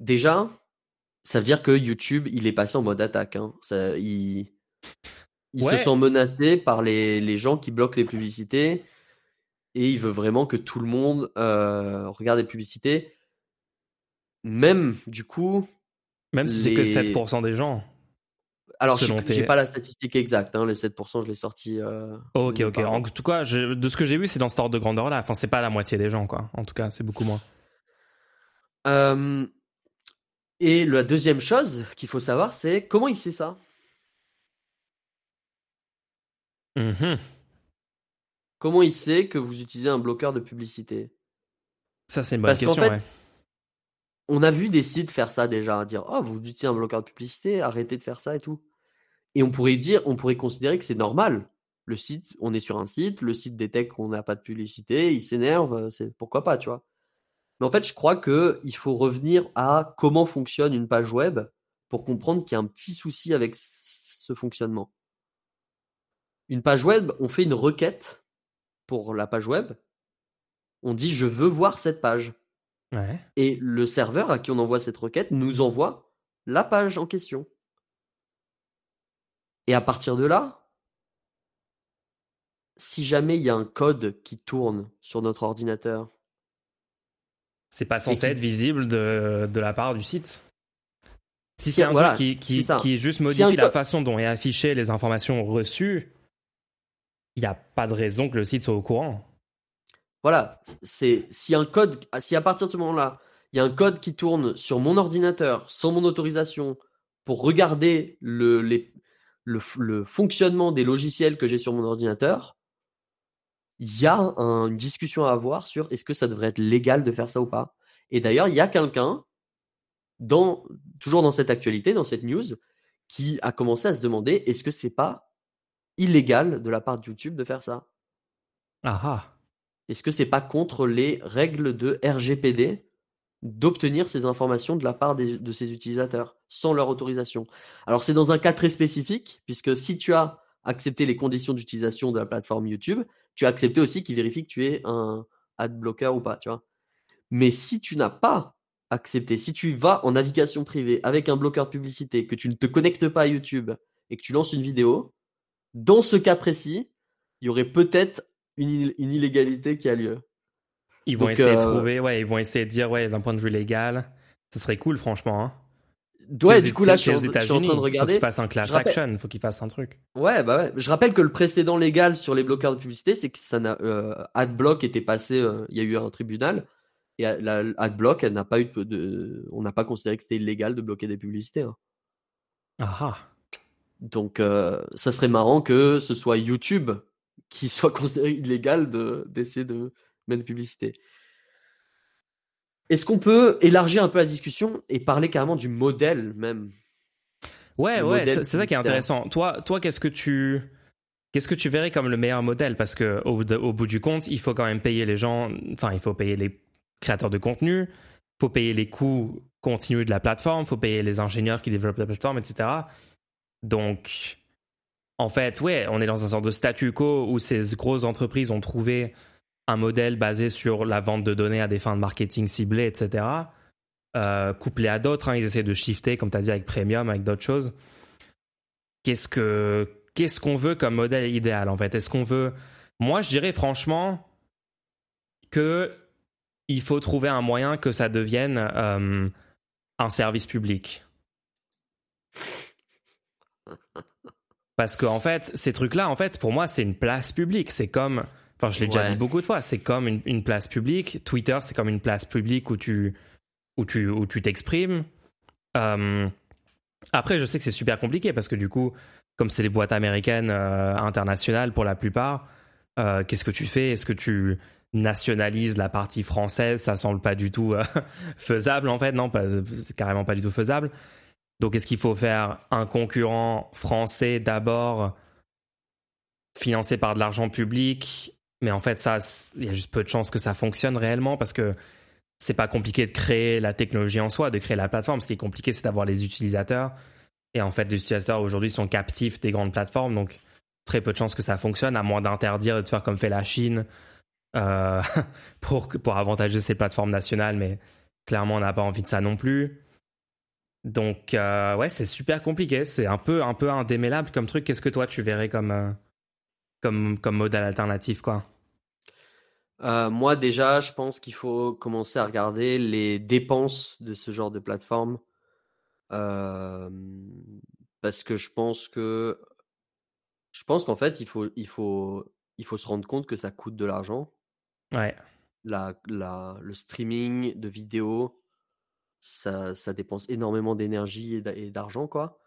Déjà, ça veut dire que YouTube, il est passé en mode attaque. Hein. Ça, il, ils se sont menacés par les, les, gens qui bloquent les publicités et il veut vraiment que tout le monde euh, regarde les publicités. Même du coup. Même si c'est que 7% des gens. Alors, je n'ai pas la statistique exacte. Hein, les 7%, je l'ai sorti. Euh, oh, ok, ok. En tout cas, de ce que j'ai vu, c'est dans ce ordre de grandeur là. Enfin, c'est pas la moitié des gens, quoi. En tout cas, c'est beaucoup moins. Euh, et la deuxième chose qu'il faut savoir, c'est comment il sait ça? Mhm. Comment il sait que vous utilisez un bloqueur de publicité? Ça, c'est une bonne question. Fait, On a vu des sites faire ça déjà, dire Oh, vous utilisez un bloqueur de publicité, arrêtez de faire ça et tout. Et on pourrait dire, on pourrait considérer que c'est normal. Le site, on est sur un site, le site détecte qu'on n'a pas de publicité, il s'énerve, c'est pourquoi pas, tu vois. Mais en fait, je crois que il faut revenir à comment fonctionne une page web pour comprendre qu'il y a un petit souci avec ce fonctionnement une page web, on fait une requête pour la page web. On dit je veux voir cette page. Et le serveur à qui on envoie cette requête nous envoie la page en question. Et à partir de là, si jamais il y a un code qui tourne sur notre ordinateur, c'est pas censé être visible de, la part du site. Si c'est un truc qui, qui, juste modifie la façon dont est affichée les informations reçues, il n'y a pas de raison que le site soit au courant. Voilà, c'est si un code, si à partir de ce moment-là, il y a un code qui tourne sur mon ordinateur sans mon autorisation pour regarder le, le, fonctionnement des logiciels que j'ai sur mon ordinateur, il y a une discussion à avoir sur est-ce que ça devrait être légal de faire ça ou pas. Et d'ailleurs, il y a quelqu'un dans, toujours dans cette actualité, dans cette news, qui a commencé à se demander est-ce que c'est pas illégal de la part de YouTube de faire ça Ah ah. Est-ce que c'est pas contre les règles de RGPD d'obtenir ces informations de la part de ses utilisateurs sans leur autorisation Alors c'est dans un cas très spécifique, puisque si tu as accepté les conditions d'utilisation de la plateforme YouTube, tu as accepté aussi qu'il vérifie que tu es un ad blocker ou pas, tu vois. Mais si tu n'as pas accepté, si tu vas en navigation privée avec un bloqueur de publicité, que tu ne te connectes pas à YouTube et que tu lances une vidéo, dans ce cas précis, il y aurait peut-être une, illégalité qui a lieu. Ils vont essayer de euh, trouver, ouais, ils vont essayer de dire, ouais, d'un point de vue légal, ce serait cool, franchement. Hein. Ouais, du coup, là, je suis, en, train de regarder. Faut qu'il fasse un class action, faut qu'il fasse un truc. Ouais, bah ouais. Je rappelle que le précédent légal sur les bloqueurs de publicité, c'est que ça n'a, euh, AdBlock était passé, euh, il y a eu un tribunal, et la, AdBlock, elle n'a pas eu de, on n'a pas considéré que c'était illégal de bloquer des publicités. Hein. Ah ah. Donc, euh, ça serait marrant que ce soit YouTube qui soit considéré illégal d'essayer de, de publicité. Est-ce qu'on peut élargir un peu la discussion et parler carrément du modèle même? Ouais, ouais, c'est ça qui est intéressant. Toi, toi, qu'est-ce que tu qu'est-ce que tu verrais comme le meilleur modèle? Parce que au, au, bout du compte, il faut quand même payer les gens. Enfin, il faut payer les créateurs de contenu, il faut payer les coûts continus de la plateforme, il faut payer les ingénieurs qui développent la plateforme, etc. Donc, en fait, ouais, on est dans un sort de statu quo où ces grosses entreprises ont trouvé un modèle basé sur la vente de données à des fins de marketing ciblées, etc. Euh, couplé à d'autres, hein, ils essaient de shifter, comme tu as dit, avec Premium, avec d'autres choses. Qu'est-ce que qu'est-ce qu'on veut comme modèle idéal en fait? Est-ce qu'on veut Moi, je dirais franchement que il faut trouver un moyen que ça devienne euh, un service public. Parce qu'en en fait, ces trucs-là, en fait, pour moi, c'est une place publique. C'est comme, enfin, je l'ai déjà dit beaucoup de fois, c'est comme une, place publique. Twitter, c'est comme une place publique où tu, où tu, où tu t'exprimes. Euh, après, je sais que c'est super compliqué parce que du coup, comme c'est les boîtes américaines euh, internationales pour la plupart, euh, qu'est-ce que tu fais? Est-ce que tu nationalises la partie française? Ça semble pas du tout faisable en fait, non, c'est carrément pas du tout faisable. Donc est-ce qu'il faut faire un concurrent français d'abord financé par de l'argent public Mais en fait, ça, il y a juste peu de chances que ça fonctionne réellement parce que c'est pas compliqué de créer la technologie en soi, de créer la plateforme. Ce qui est compliqué, c'est d'avoir les utilisateurs. Et en fait, les utilisateurs aujourd'hui sont captifs des grandes plateformes, donc très peu de chances que ça fonctionne, à moins d'interdire de faire comme fait la Chine euh, pour, pour avantager ces plateformes nationales. Mais clairement, on n'a pas envie de ça non plus. Donc euh, ouais, c'est super compliqué. C'est un peu un peu indémêlable comme truc. Qu'est-ce que toi tu verrais comme euh, comme comme modèle alternatif quoi euh, Moi déjà, je pense qu'il faut commencer à regarder les dépenses de ce genre de plateforme parce que je pense que je pense qu'en fait il faut il faut il faut se rendre compte que ça coûte de l'argent. Ouais. La, la, le streaming de vidéos, ça, ça dépense énormément d'énergie et d'argent, quoi.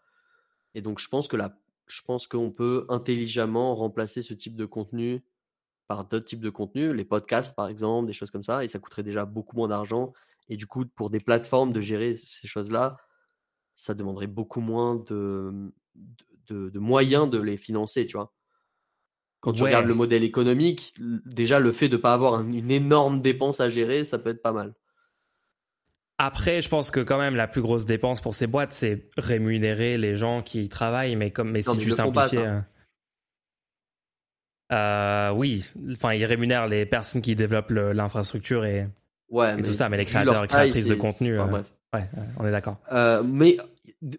Et donc, je pense que là, je pense qu'on peut intelligemment remplacer ce type de contenu par d'autres types de contenus, les podcasts par exemple, des choses comme ça, et ça coûterait déjà beaucoup moins d'argent. Et du coup, pour des plateformes de gérer ces choses-là, ça demanderait beaucoup moins de, de, de, moyens de les financer, tu vois. Quand tu regardes le modèle économique, déjà le fait de ne pas avoir une énorme dépense à gérer, ça peut être pas mal. Après, je pense que quand même la plus grosse dépense pour ces boîtes, c'est rémunérer les gens qui y travaillent. Mais comme, mais si tu simplifies, euh, euh, oui, enfin, ils rémunèrent les personnes qui développent l'infrastructure et, ouais, tout ça, mais les créateurs et créatrices de contenu, euh, ouais, on est d'accord. mais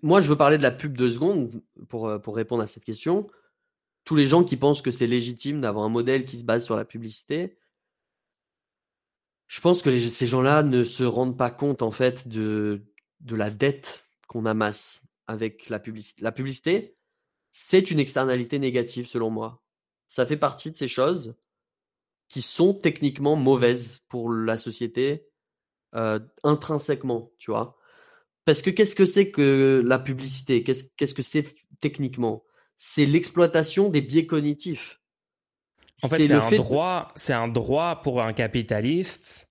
moi, je veux parler de la pub deux secondes pour pour répondre à cette question. Tous les gens qui pensent que c'est légitime d'avoir un modèle qui se base sur la publicité, je pense que ces gens-là ne se rendent pas compte en fait de, de la dette qu'on amasse avec la publicité. La publicité, c'est une externalité négative selon moi. Ça fait partie de ces choses qui sont techniquement mauvaises pour la société euh, intrinsèquement, tu vois. Parce que qu'est-ce que c'est que la publicité? Qu'est-ce qu'est-ce que c'est techniquement? C'est l'exploitation des biais cognitifs. En fait, c'est un droit, c'est un droit pour un capitaliste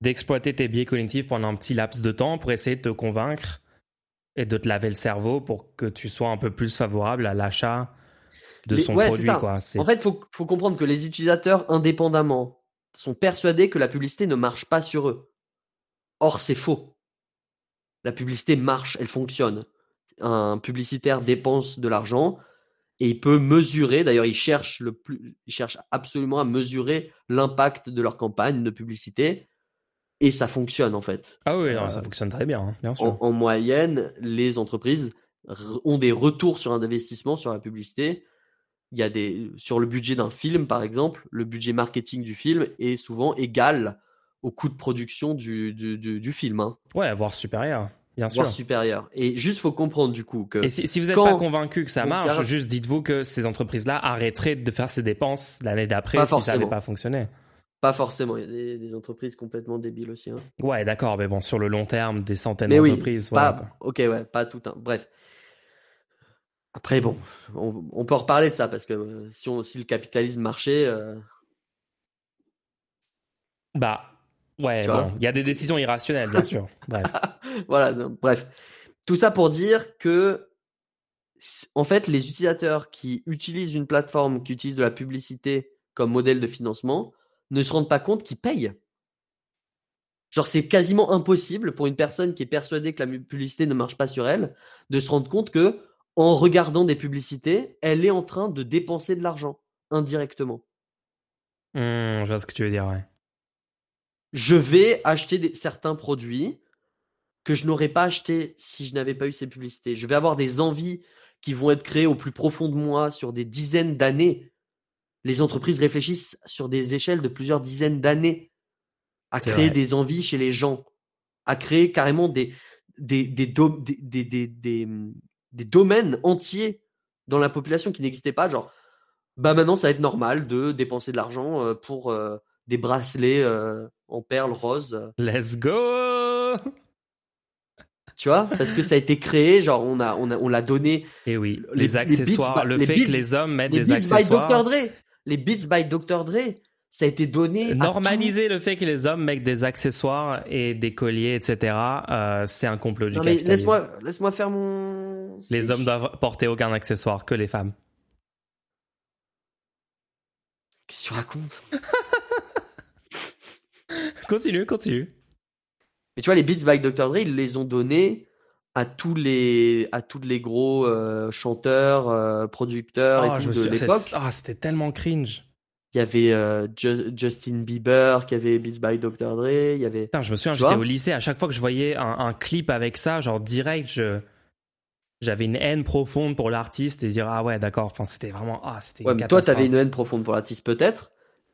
d'exploiter tes biais cognitifs pendant un petit laps de temps pour essayer de te convaincre et de te laver le cerveau pour que tu sois un peu plus favorable à l'achat de son produit. Quoi. En fait, il faut, faut comprendre que les utilisateurs, indépendamment, sont persuadés que la publicité ne marche pas sur eux. Or, c'est faux. La publicité marche, elle fonctionne. Un publicitaire dépense de l'argent et il peut mesurer, d'ailleurs, il cherche le plus, il cherche absolument à mesurer l'impact de leur campagne de publicité et ça fonctionne en fait. Ah oui, ça euh, fonctionne très bien, hein, bien sûr. En, moyenne, les entreprises ont des retours sur un investissement sur la publicité. Il y a des sur le budget d'un film par exemple, le budget marketing du film est souvent égal au coût de production du, du, du, film. Hein. Ouais, voire supérieur. Bien sûr. Supérieur. Et juste faut comprendre du coup que. Et si, vous n'êtes pas convaincu que ça marche, juste dites-vous que ces entreprises-là arrêteraient de faire ces dépenses l'année d'après si ça n'avait pas fonctionné. Pas forcément, il y a des, entreprises complètement débiles aussi. Hein. Ouais, d'accord, mais bon, sur le long terme, des centaines d'entreprises. Oui, ok, ouais, pas tout. un. Bref. Après, bon, on, peut reparler de ça parce que euh, si, on, si le capitalisme marchait. Euh, bah, ouais, bon, il y a des décisions irrationnelles, bien sûr. bref. voilà, bref. Tout ça pour dire que, en fait, les utilisateurs qui utilisent une plateforme qui utilise de la publicité comme modèle de financement, ne se rendent pas compte qu'ils payent. Genre, c'est quasiment impossible pour une personne qui est persuadée que la publicité ne marche pas sur elle de se rendre compte que, en regardant des publicités, elle est en train de dépenser de l'argent indirectement. Mmh, je vois ce que tu veux dire, ouais. Je vais acheter certains produits que je n'aurais pas achetés si je n'avais pas eu ces publicités. Je vais avoir des envies qui vont être créées au plus profond de moi sur des dizaines d'années les entreprises réfléchissent sur des échelles de plusieurs dizaines d'années à créer des envies chez les gens, à créer carrément des, des, des, des, des, domaines entiers dans la population qui n'existaient pas. Genre, bah maintenant, ça va être normal de dépenser de l'argent euh, pour euh, des bracelets euh, en perles roses. Let's go! Tu vois, parce que ça a été créé, genre on a on a on l'a donné. Et oui, les, accessoires, le fait que les hommes mettent des accessoires. By Dr. Dre les Beats by Dr. Dre, ça a été donné. Normaliser le fait que les hommes mettent des accessoires et des colliers, etc. Euh, c'est un complot du non, mais laisse-moi, laisse-moi faire mon. Les hommes doivent porter aucun accessoire que les femmes. Qu'est-ce que tu racontes? Continue, continue. Mais tu vois, les Beats by Dr. Dre, ils les ont donnés à tous les à tous les gros euh, chanteurs, euh, producteurs et oh, tout de l'époque. Ah, c'était tellement cringe. Il y avait euh, Justin Bieber, qui avait Beats by Dr Dre, il y avait. Putain, je me souviens, j'étais au lycée, à chaque fois que je voyais un, clip avec ça, genre direct, je j'avais une haine profonde pour l'artiste et dire ah ouais d'accord. Enfin, c'était vraiment ah c'était. Ouais, mais toi, t'avais une haine profonde pour l'artiste peut-être.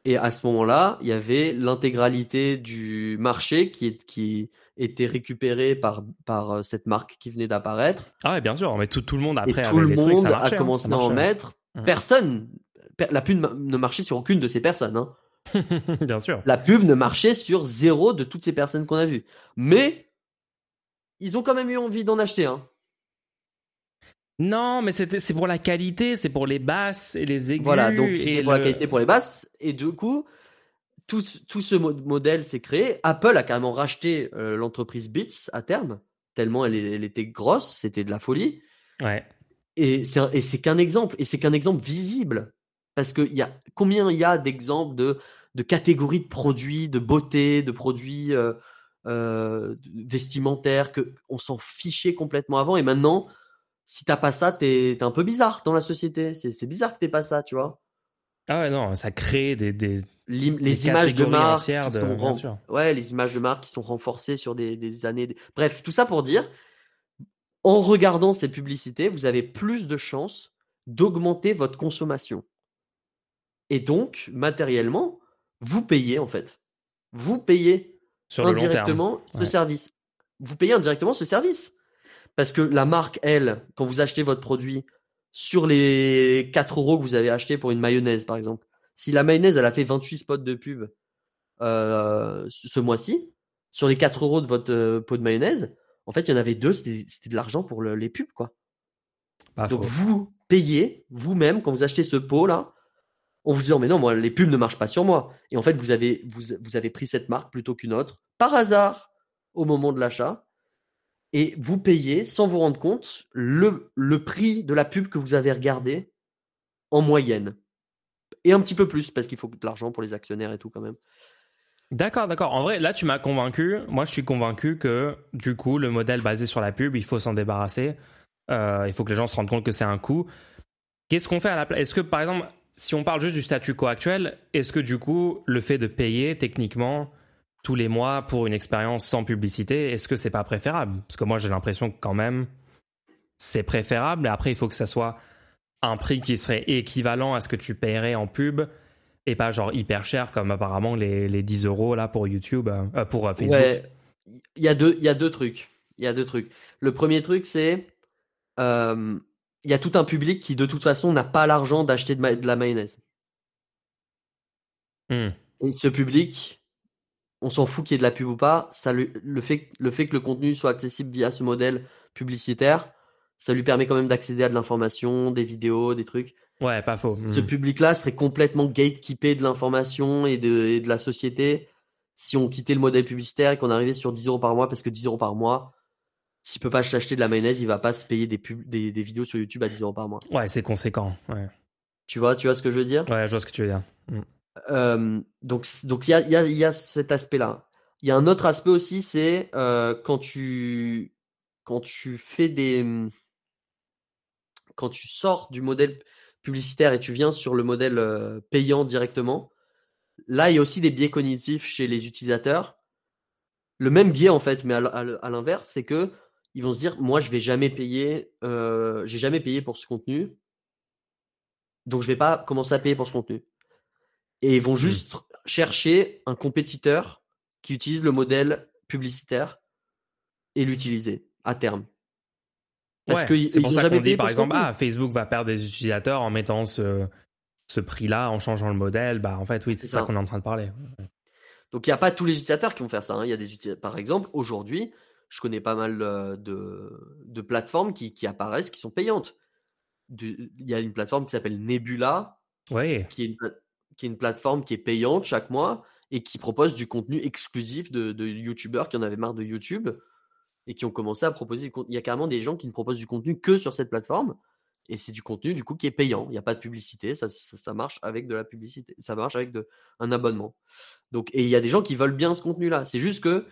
Et à ce moment-là, il y avait l'intégralité du marché qui est qui été récupéré par, par euh, cette marque qui venait d'apparaître. Ah ouais, bien sûr, mais tout, tout le monde après et tout le monde a commencé à en mettre. Personne, la pub ne marchait sur aucune de ces personnes. Hein. bien sûr. La pub ne marchait sur zéro de toutes ces personnes qu'on a vues. Mais ils ont quand même eu envie d'en acheter un. Non, mais c'était c'est pour la qualité, c'est pour les basses et les aigus. Voilà, donc c'est pour la qualité pour les basses et du coup tout, ce modèle s'est créé. Apple a carrément racheté euh, l'entreprise Beats à terme, tellement elle, était grosse, c'était de la folie. Ouais. Et c'est qu'un exemple, et c'est qu'un exemple visible. Parce que y a, combien il y a d'exemples de, de catégories de produits, de beauté, de produits euh, euh, vestimentaires, que on s'en fichait complètement avant, et maintenant, si t'as pas ça, t'es es un peu bizarre dans la société. C'est bizarre que t'aies pas ça, tu vois. Ah ouais, non, ça crée des, des les images de marque qui sont ouais, les images de marque qui sont renforcées sur des, des années. Bref, tout ça pour dire, en regardant ces publicités, vous avez plus de chances d'augmenter votre consommation. Et donc, matériellement, vous payez en fait. Vous payez sur indirectement ce service. Vous payez indirectement ce service. Parce que la marque, elle, quand vous achetez votre produit, sur les 4 euros que vous avez acheté pour une mayonnaise, par exemple, si la mayonnaise, elle a fait 28 spots de pub euh, ce mois-ci, sur les 4 euros de votre euh, pot de mayonnaise, en fait, il y en avait deux, c'était de l'argent pour les pubs, quoi. Donc vous payez vous-même quand vous achetez ce pot-là, en vous disant mais non, moi les pubs ne marchent pas sur moi. Et en fait, vous avez vous, vous avez pris cette marque plutôt qu'une autre par hasard au moment de l'achat et vous payez sans vous rendre compte le, le prix de la pub que vous avez regardé en moyenne. Et un petit peu plus parce qu'il faut de l'argent pour les actionnaires et tout quand même. D'accord, d'accord. En vrai, là, tu m'as convaincu. Moi, je suis convaincu que, du coup, le modèle basé sur la pub, il faut s'en débarrasser. Euh, il faut que les gens se rendent compte que c'est un coût. Qu'est-ce qu'on fait à la place Est-ce que, par exemple, si on parle juste du statu quo actuel, est-ce que, du coup, le fait de payer, techniquement, tous les mois pour une expérience sans publicité, est-ce que c'est pas préférable? Parce que moi, j'ai l'impression que, quand même, c'est préférable. Et après, il faut que ça soit un prix qui serait équivalent à ce que tu paierais en pub et pas genre hyper cher comme apparemment les, les 10 euros là pour YouTube, euh, pour euh, Facebook. Ouais, il y, a deux, il y a deux trucs. Il y a deux trucs. Le premier truc, c'est euh, il y a tout un public qui de toute façon n'a pas l'argent d'acheter de, de, la mayonnaise. Hmm. Et ce public, on s'en fout qu'il y ait de la pub ou pas. Ça le, le, fait, le fait que le contenu soit accessible via ce modèle publicitaire, ça lui permet quand même d'accéder à de l'information, des vidéos, des trucs. Ouais, pas faux. Ce hmm. public-là serait complètement gatekeepé de l'information et de, de, la société si on quittait le modèle publicitaire et qu'on arrivait sur 10 euros par mois, parce que 10 euros par mois, s'il peut pas s'acheter de la mayonnaise, il va pas se payer des, des, des, vidéos sur YouTube à 10 euros par mois. Ouais, c'est conséquent. Ouais. Tu vois, tu vois ce que je veux dire? Ouais, je vois ce que tu veux dire. Hmm. Euh, donc, donc il y a, cet aspect-là. Il y a un autre aspect aussi, c'est euh, quand tu quand tu fais des quand tu sors du modèle publicitaire et tu viens sur le modèle euh, payant directement, là, il y a aussi des biais cognitifs chez les utilisateurs. Le même biais, en fait, mais à l'inverse, c'est que ils vont se dire, moi, je vais jamais payer, j'ai jamais payé pour ce contenu, donc je vais pas commencer à payer pour ce contenu. Et ils vont mmh. juste chercher un compétiteur qui utilise le modèle publicitaire et l'utiliser à terme c'est pour ça qu'on dit par exemple, ah, Facebook va perdre des utilisateurs en mettant ce, ce prix-là, en changeant le modèle. Bah, en fait, oui, c'est ça, qu'on est en train de parler. Donc, il n'y a pas tous les utilisateurs qui vont faire ça. Hein. Y a des utilisateurs, par exemple, aujourd'hui, je connais pas mal euh, de, de plateformes qui, qui, apparaissent, qui sont payantes. Il y a une plateforme qui s'appelle Nebula, ouais. qui, est une, qui est une plateforme qui est payante chaque mois et qui propose du contenu exclusif de, de YouTubeurs qui en avaient marre de YouTube et qui ont commencé à proposer Il y a carrément des gens qui ne proposent du contenu que sur cette plateforme. Et c'est du contenu du coup qui est payant. Il n'y a pas de publicité, ça, ça, marche avec de la publicité, ça marche avec de, un abonnement. Donc, et il y a des gens qui veulent bien ce contenu-là. C'est juste que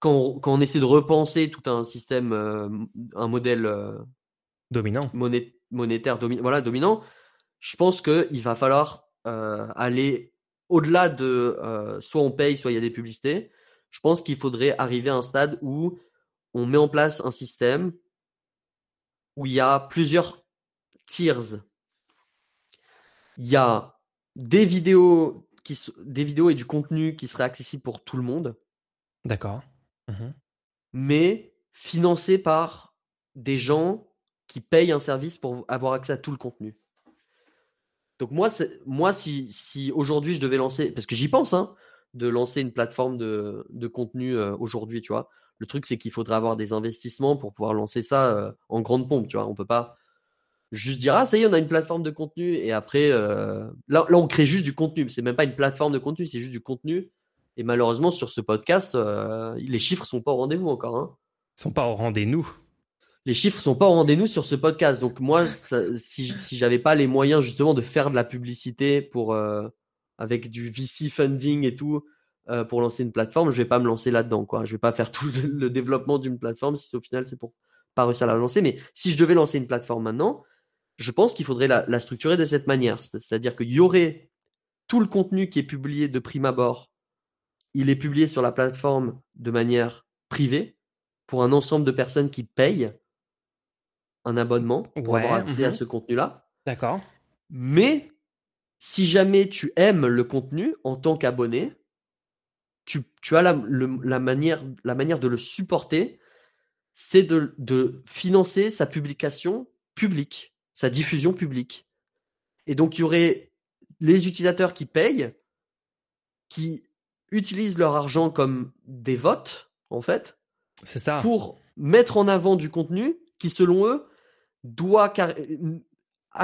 quand on, quand on, essaie de repenser tout un système, euh, un modèle euh, dominant, monétaire dominant, voilà dominant, je pense qu'il va falloir aller au-delà de soit on paye, soit il y a des publicités. Je pense qu'il faudrait arriver à un stade où on met en place un système où il y a plusieurs tiers. Il y a des vidéos, qui, des vidéos et du contenu qui serait accessible pour tout le monde. D'accord. Mmh mais financé par des gens qui payent un service pour avoir accès à tout le contenu. Donc moi, moi si, si aujourd'hui je devais lancer, parce que j'y pense, hein, de lancer une plateforme de, de contenu euh, aujourd'hui, tu vois, le truc, c'est qu'il faudrait avoir des investissements pour pouvoir lancer ça euh, en grande pompe. Tu vois, on peut pas juste dire ah ça y est, on a une plateforme de contenu et après euh, là, on crée juste du contenu. C'est même pas une plateforme de contenu, c'est juste du contenu. Et malheureusement sur ce podcast, les chiffres sont pas au rendez-vous encore. Hein. Ils sont pas au rendez-vous. Les chiffres sont pas au rendez-vous sur ce podcast. Donc moi, si, si j'avais pas les moyens justement de faire de la publicité pour avec du VC funding et tout, euh, pour lancer une plateforme, je vais pas me lancer là-dedans, quoi. Je vais pas faire tout le développement d'une plateforme si au final c'est pour pas réussir à la lancer. Mais si je devais lancer une plateforme maintenant, je pense qu'il faudrait la, structurer de cette manière. C'est-à-dire qu'il y aurait tout le contenu qui est publié de prime abord. Il est publié sur la plateforme de manière privée pour un ensemble de personnes qui payent un abonnement pour avoir accès à mhm. ce contenu-là. D'accord. Mais si jamais tu aimes le contenu en tant qu'abonné, tu, as la, manière, la manière de le supporter, c'est de, financer sa publication publique, sa diffusion publique. Et donc, il y aurait les utilisateurs qui payent, qui utilisent leur argent comme des votes, en fait, c'est ça. pour mettre en avant du contenu qui, selon eux, doit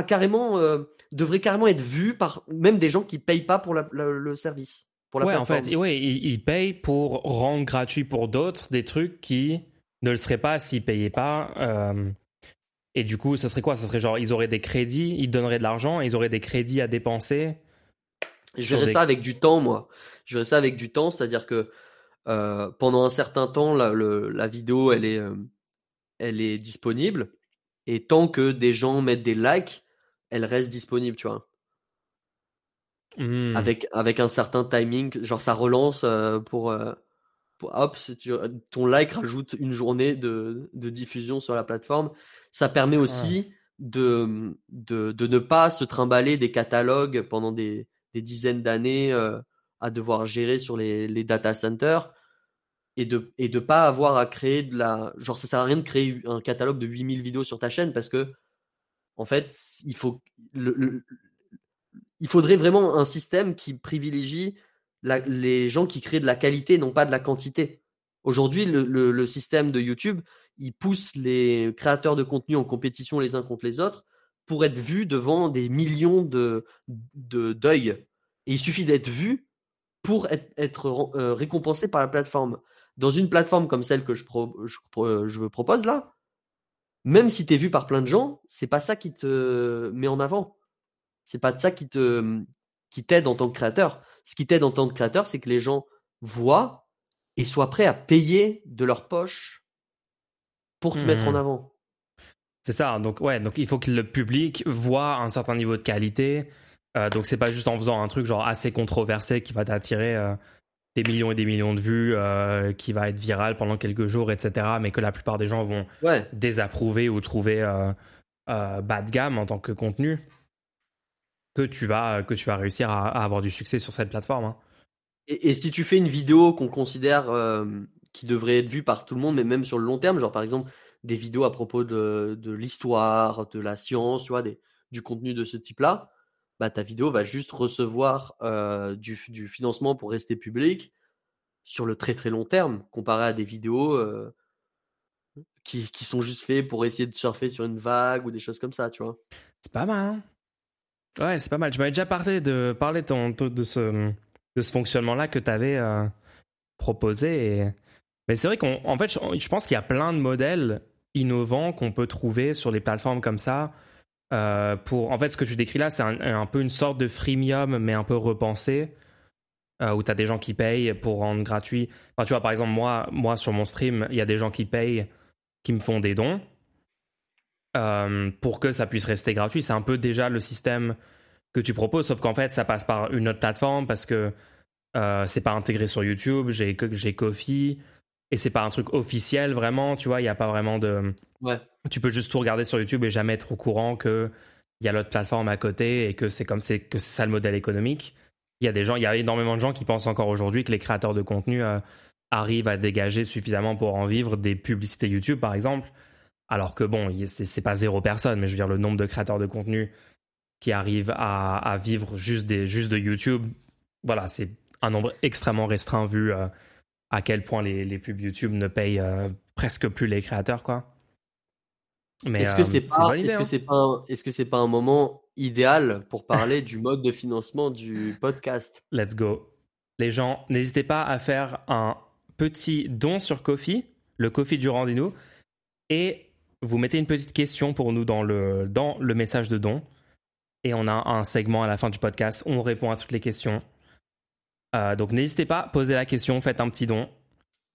carrément, euh, devrait carrément être vu par même des gens qui payent pas pour le service pour la ouais, en fait, ouais, ils, ils payent pour rendre gratuit pour d'autres des trucs qui ne le seraient pas s'ils payaient pas. euh, et du coup, ça serait quoi? Ça serait genre, ils auraient des crédits, ils donneraient de l'argent, ils auraient des crédits à dépenser. Je verrais des- ça avec du temps, moi. Je verrais ça avec du temps, c'est-à-dire que euh, pendant un certain temps, la, le- la vidéo, elle est, euh, elle est disponible. Et tant que des gens mettent des likes, elle reste disponible, tu vois. Hmm. Avec, avec un certain timing, genre ça relance euh, pour, euh, pour- hop, tu- ton like rajoute une journée de, de diffusion sur la plateforme. Ça permet aussi de, de, de ne pas se trimballer des catalogues pendant des, des dizaines d'années euh, à devoir gérer sur les, les data centers et de et de pas avoir à créer de la genre ça sert à rien de créer un catalogue de 8000 vidéos sur ta chaîne parce que en fait il faut le, il faudrait vraiment un système qui privilégie les gens qui créent de la qualité non pas de la quantité. Aujourd'hui le, le- système de YouTube il pousse les créateurs de contenu en compétition les uns contre les autres pour être vus devant des millions de d'œils et il suffit d'être vu pour être, être euh, récompensé par la plateforme dans une plateforme comme celle que je, pro- je, je propose là, même si tu es vu par plein de gens, c'est pas ça qui te met en avant. C'est pas ça qui te qui t'aide en tant que créateur. Ce qui t'aide en tant que créateur, c'est que les gens voient et soient prêts à payer de leur poche pour te mettre en avant. C'est ça. Donc ouais, donc il faut que le public voit un certain niveau de qualité. Euh, donc c'est pas juste en faisant un truc genre assez controversé qui va t'attirer euh, des millions et des millions de vues, euh, qui va être viral pendant quelques jours, etc. Mais que la plupart des gens vont Ouais. désapprouver ou trouver euh, euh, bas de gamme en tant que contenu. Que tu vas que tu vas réussir à, à avoir du succès sur cette plateforme. hein. Et, et si tu fais une vidéo qu'on considère qui devrait être vue par tout le monde, mais même sur le long terme, genre par exemple des vidéos à propos de, de l'histoire, de la science, tu vois, des, du contenu de ce type-là, bah ta vidéo va juste recevoir euh, du, financement pour rester public sur le très très long terme, comparé à des vidéos euh, qui, qui sont juste faites pour essayer de surfer sur une vague ou des choses comme ça, tu vois. C'est pas mal. hein. Ouais, c'est pas mal. Tu m'avais déjà parlé de parler ton- de ce de ce fonctionnement-là que tu avais proposé. et- Mais c'est vrai qu'en en fait, je, je pense qu'il y a plein de modèles innovants qu'on peut trouver sur les plateformes comme ça. Euh, pour, en fait, ce que tu décris là, c'est un, peu une sorte de freemium, mais un peu repensé, euh, où tu as des gens qui payent pour rendre gratuit. Tu vois, par exemple, moi, moi sur mon stream, il y a des gens qui payent, qui me font des dons euh, pour que ça puisse rester gratuit. C'est un peu déjà le système que tu proposes, sauf qu'en fait, ça passe par une autre plateforme parce que c'est pas intégré sur YouTube. J'ai Kofi et c'est pas un truc officiel vraiment. Tu vois, il y a pas vraiment de. Ouais. Tu peux juste tout regarder sur YouTube et jamais être au courant que il y a l'autre plateforme à côté et que c'est comme c'est que ça le modèle économique. Il y a des gens, il y a énormément de gens qui pensent encore aujourd'hui que les créateurs de contenu euh, arrivent à dégager suffisamment pour en vivre des publicités YouTube par exemple. Alors que bon, c'est pas zéro personne, mais je veux dire le nombre de créateurs de contenu qui arrivent à, vivre juste, de YouTube, voilà, c'est un nombre extrêmement restreint vu euh, à quel point les, les pubs YouTube ne payent euh, presque plus les créateurs, quoi. Mais Est-ce que c'est pas, est-ce que c'est pas, un- est-ce que c'est pas un moment idéal pour parler du mode de financement du podcast? Let's go. Les gens, n'hésitez pas à faire un petit don sur Kofi, le Kofi du rendez-nous, et vous mettez une petite question pour nous dans le, dans le message de don. Et on a un segment à la fin du podcast où on répond à toutes les questions. Euh, donc n'hésitez pas, posez la question, faites un petit don.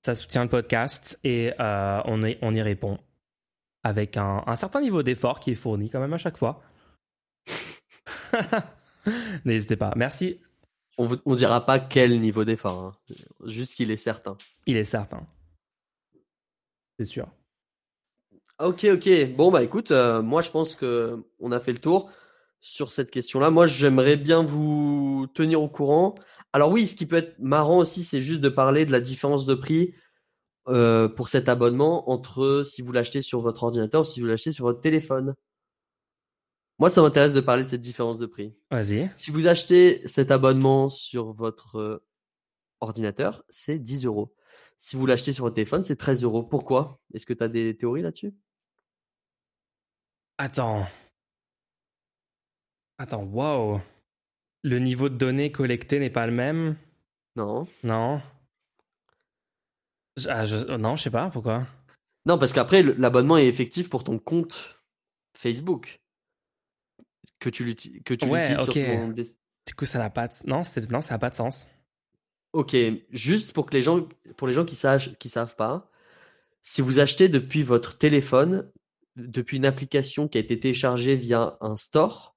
Ça soutient le podcast et euh, on, y, on y répond avec un, un certain niveau d'effort qui est fourni quand même à chaque fois. N'hésitez pas. Merci on, on dira pas quel niveau d'effort, hein. juste qu'il est certain. Il est certain. C'est sûr. Ok, ok. Bon bah écoute, euh, moi je pense que on a fait le tour sur cette question-là. Moi j'aimerais bien vous tenir au courant. Alors oui, ce qui peut être marrant aussi, c'est juste de parler de la différence de prix euh, pour cet abonnement entre si vous l'achetez sur votre ordinateur ou si vous l'achetez sur votre téléphone. Moi, ça m'intéresse de parler de cette différence de prix. Vas-y. Si vous achetez cet abonnement sur votre euh, ordinateur, c'est 10 euros. Si vous l'achetez sur votre téléphone, c'est 13 euros. Pourquoi? Est-ce que tu as des théories là-dessus? Attends. Attends, wow. Le niveau de données collectées n'est pas le même? Non. Non? Ah, je- Non, je sais pas pourquoi? Non, parce qu'après, l'abonnement est effectif pour ton compte Facebook. Que tu Ouais, l'utilises ok. sur ton. dé- Du coup, ça n'a pas de... non, ça n'a pas de sens. Ok, juste pour que les gens, pour les gens qui savent, qui savent pas, si vous achetez depuis votre téléphone, depuis une application qui a été téléchargée via un store,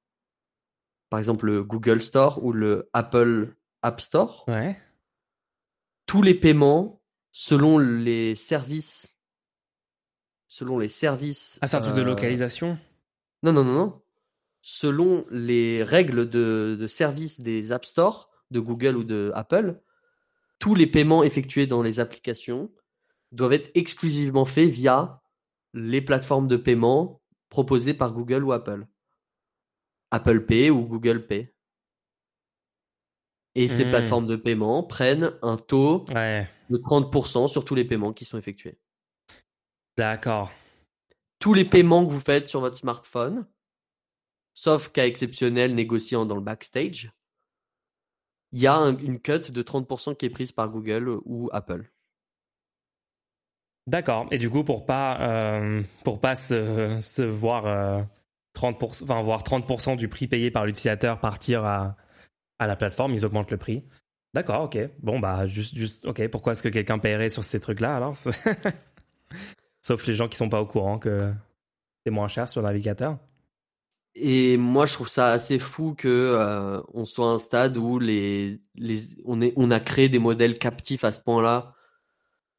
par exemple le Google Store ou le Apple App Store, Ouais. tous les paiements selon les services, selon les services. Ah, c'est un truc de euh, localisation? Non, non, non, non. Selon les règles de, de service des App Store, de Google ou de Apple, tous les paiements effectués dans les applications doivent être exclusivement faits via les plateformes de paiement proposées par Google ou Apple. Apple Pay ou Google Pay. Et ces Hmm. plateformes de paiement prennent un taux Ouais. de 30% sur tous les paiements qui sont effectués. D'accord. tous les paiements que vous faites sur votre smartphone, sauf cas exceptionnel négociant dans le backstage, il y a un- une cut de 30% qui est prise par Google ou Apple. D'accord. Et du coup, pour pas, euh, pour pas se, se voir euh, 30%, enfin, voir 30% du prix payé par l'utilisateur partir à, à la plateforme, ils augmentent le prix. D'accord, ok. Bon, bah, juste, ok. Pourquoi est-ce que quelqu'un paierait sur ces trucs-là alors Sauf les gens qui sont pas au courant que c'est moins cher sur le navigateur. Et moi, je trouve ça assez fou que euh, on soit à un stade où les, les, on, est, on a créé des modèles captifs à ce point-là,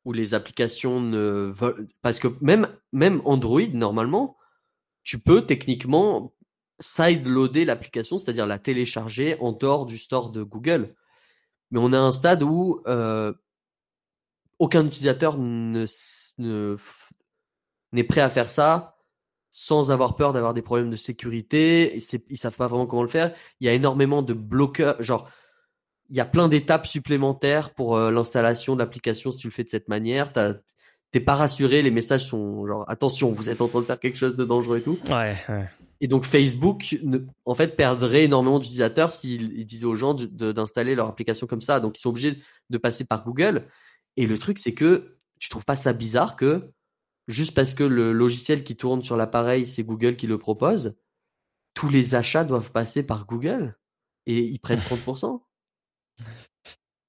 où les applications ne veulent... Parce que même, même Android, normalement, tu peux techniquement sideloader l'application, c'est-à-dire la télécharger en dehors du store de Google. Mais on à un stade où euh, aucun utilisateur ne, ne n'est prêt à faire ça sans avoir peur d'avoir des problèmes de sécurité. Ils savent pas vraiment comment le faire. Il y a énormément de bloqueurs, genre il y a plein d'étapes supplémentaires pour euh, l'installation de l'application si tu le fais de cette manière. T'es pas rassuré, les messages sont genre attention, vous êtes en train de faire quelque chose de dangereux et tout. Ouais, ouais. Et donc Facebook, ne- en fait, perdrait énormément d'utilisateurs s'ils ils disaient aux gens d'installer leur application comme ça. Donc ils sont obligés de passer par Google. Et le truc, c'est que tu trouves pas ça bizarre que juste parce que le logiciel qui tourne sur l'appareil, c'est Google qui le propose, tous les achats doivent passer par Google et ils prennent 30%.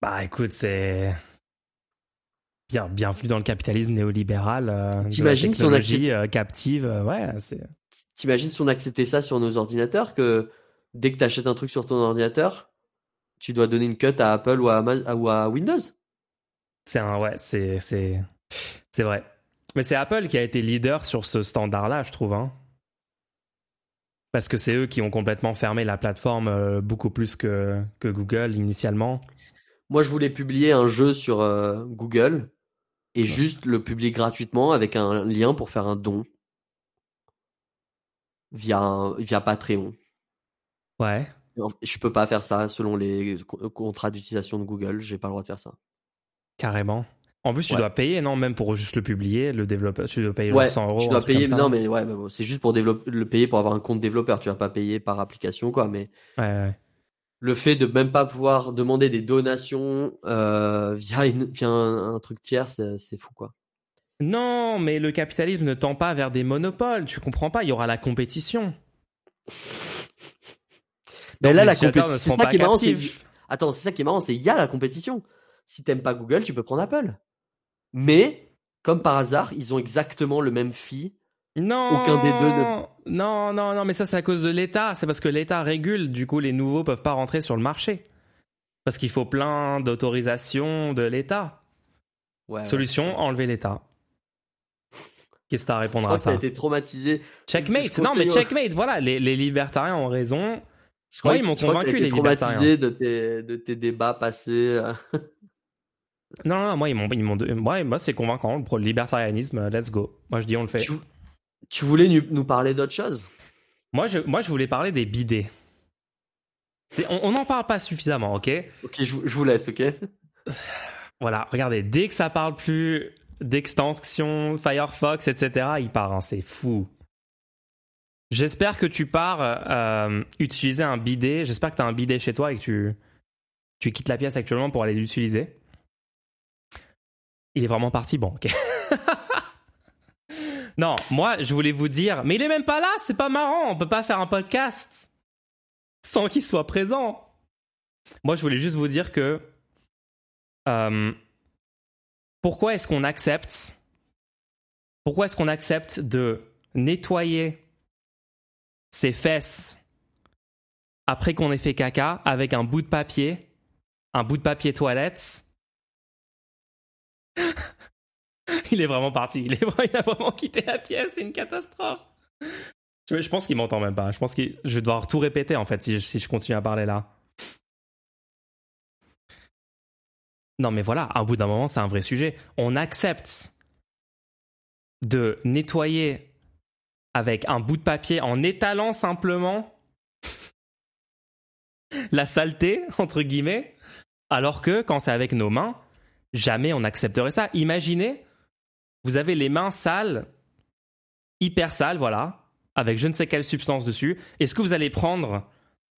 Bah, écoute, c'est bien, bienvenue dans le capitalisme néolibéral. euh, T'imagines si on technologie euh, captive. euh, ouais, c'est. T'imagines si on acceptait ça sur nos ordinateurs que dès que tu achètes un truc sur ton ordinateur, tu dois donner une cut à Apple ou à, Ama- ou à Windows C'est un, ouais, c'est, c'est, c'est vrai. Mais c'est Apple qui a été leader sur ce standard-là, je trouve. Hein. Parce que c'est eux qui ont complètement fermé la plateforme euh, beaucoup plus que, que Google initialement. Moi, je voulais publier un jeu sur euh, Google et juste le publier gratuitement avec un lien pour faire un don via, via Patreon. Ouais. Je peux pas faire ça selon les co- contrats d'utilisation de Google. J'ai pas le droit de faire ça. Carrément. En plus, tu Ouais. dois payer, non? Même pour juste le publier, le développeur, tu dois payer Ouais, genre 100 euros. tu dois payer. Non, mais ouais, bah c'est juste pour développer, le payer pour avoir un compte développeur. Tu vas pas payer par application, quoi. Mais Ouais, le fait de même pas pouvoir demander des donations euh, via, une, via un, un truc tiers, c'est c'est fou, quoi. Non, mais le capitalisme ne tend pas vers des monopoles. Tu comprends pas Il y aura la compétition. Mais là, la compétition, c'est ça qui est marrant. Attends, c'est ça qui est marrant, c'est il y a la compétition. Si t'aimes pas Google, tu peux prendre Apple. Mais comme par hasard, ils ont exactement le même fee. Non. Aucun des deux ne- Non, non, non, mais ça, c'est à cause de l'État. C'est parce que l'État régule. Du coup, les nouveaux peuvent pas rentrer sur le marché. Parce qu'il faut plein d'autorisations de l'État. Ouais, Solution, enlever l'État. Qu'est-ce que t'as à Je répondre crois à que ça? été traumatisé. Checkmate. Je Non, mais checkmate. Voilà, les, les libertariens ont raison. Je crois Ouais, que- ils m'ont je que convaincu, les libertariens. traumatisé de tes, de tes débats passés. euh. Non, non, non, moi, ils m'ont, ils m'ont, ouais, moi, c'est convaincant. Pour le libertarianisme, let's go. Moi, je dis, on le fait. Tu, tu voulais nous parler d'autre chose? Moi, je, moi, je voulais parler des bidets. On n'en parle pas suffisamment, ok? Ok, je, je vous laisse, ok? Voilà, regardez, dès que ça parle plus d'extension, Firefox, etc., il part, hein, c'est fou. J'espère que tu pars euh, utiliser un bidet. J'espère que tu as un bidet chez toi et que tu, Tu quittes la pièce actuellement pour aller l'utiliser. Il est vraiment parti, bon, ok. non, moi, je voulais vous dire, mais il est même pas là, c'est pas marrant, on peut pas faire un podcast sans qu'il soit présent. Moi, je voulais juste vous dire que euh, pourquoi est-ce qu'on accepte pourquoi est-ce qu'on accepte de nettoyer ses fesses après qu'on ait fait caca avec un bout de papier, un bout de papier toilette? Il est vraiment parti, il, a vraiment quitté la pièce, c'est une catastrophe. Je, pense qu'il m'entend même pas, je pense que je vais devoir tout répéter en fait si je continue à parler là. Non, mais voilà, à bout d'un moment, c'est un vrai sujet. On accepte de nettoyer avec un bout de papier en étalant simplement la saleté, entre guillemets, alors que quand c'est avec nos mains, jamais on accepterait ça. Imaginez, vous avez les mains sales, hyper sales, voilà, avec je ne sais quelle substance dessus. Est-ce que vous allez prendre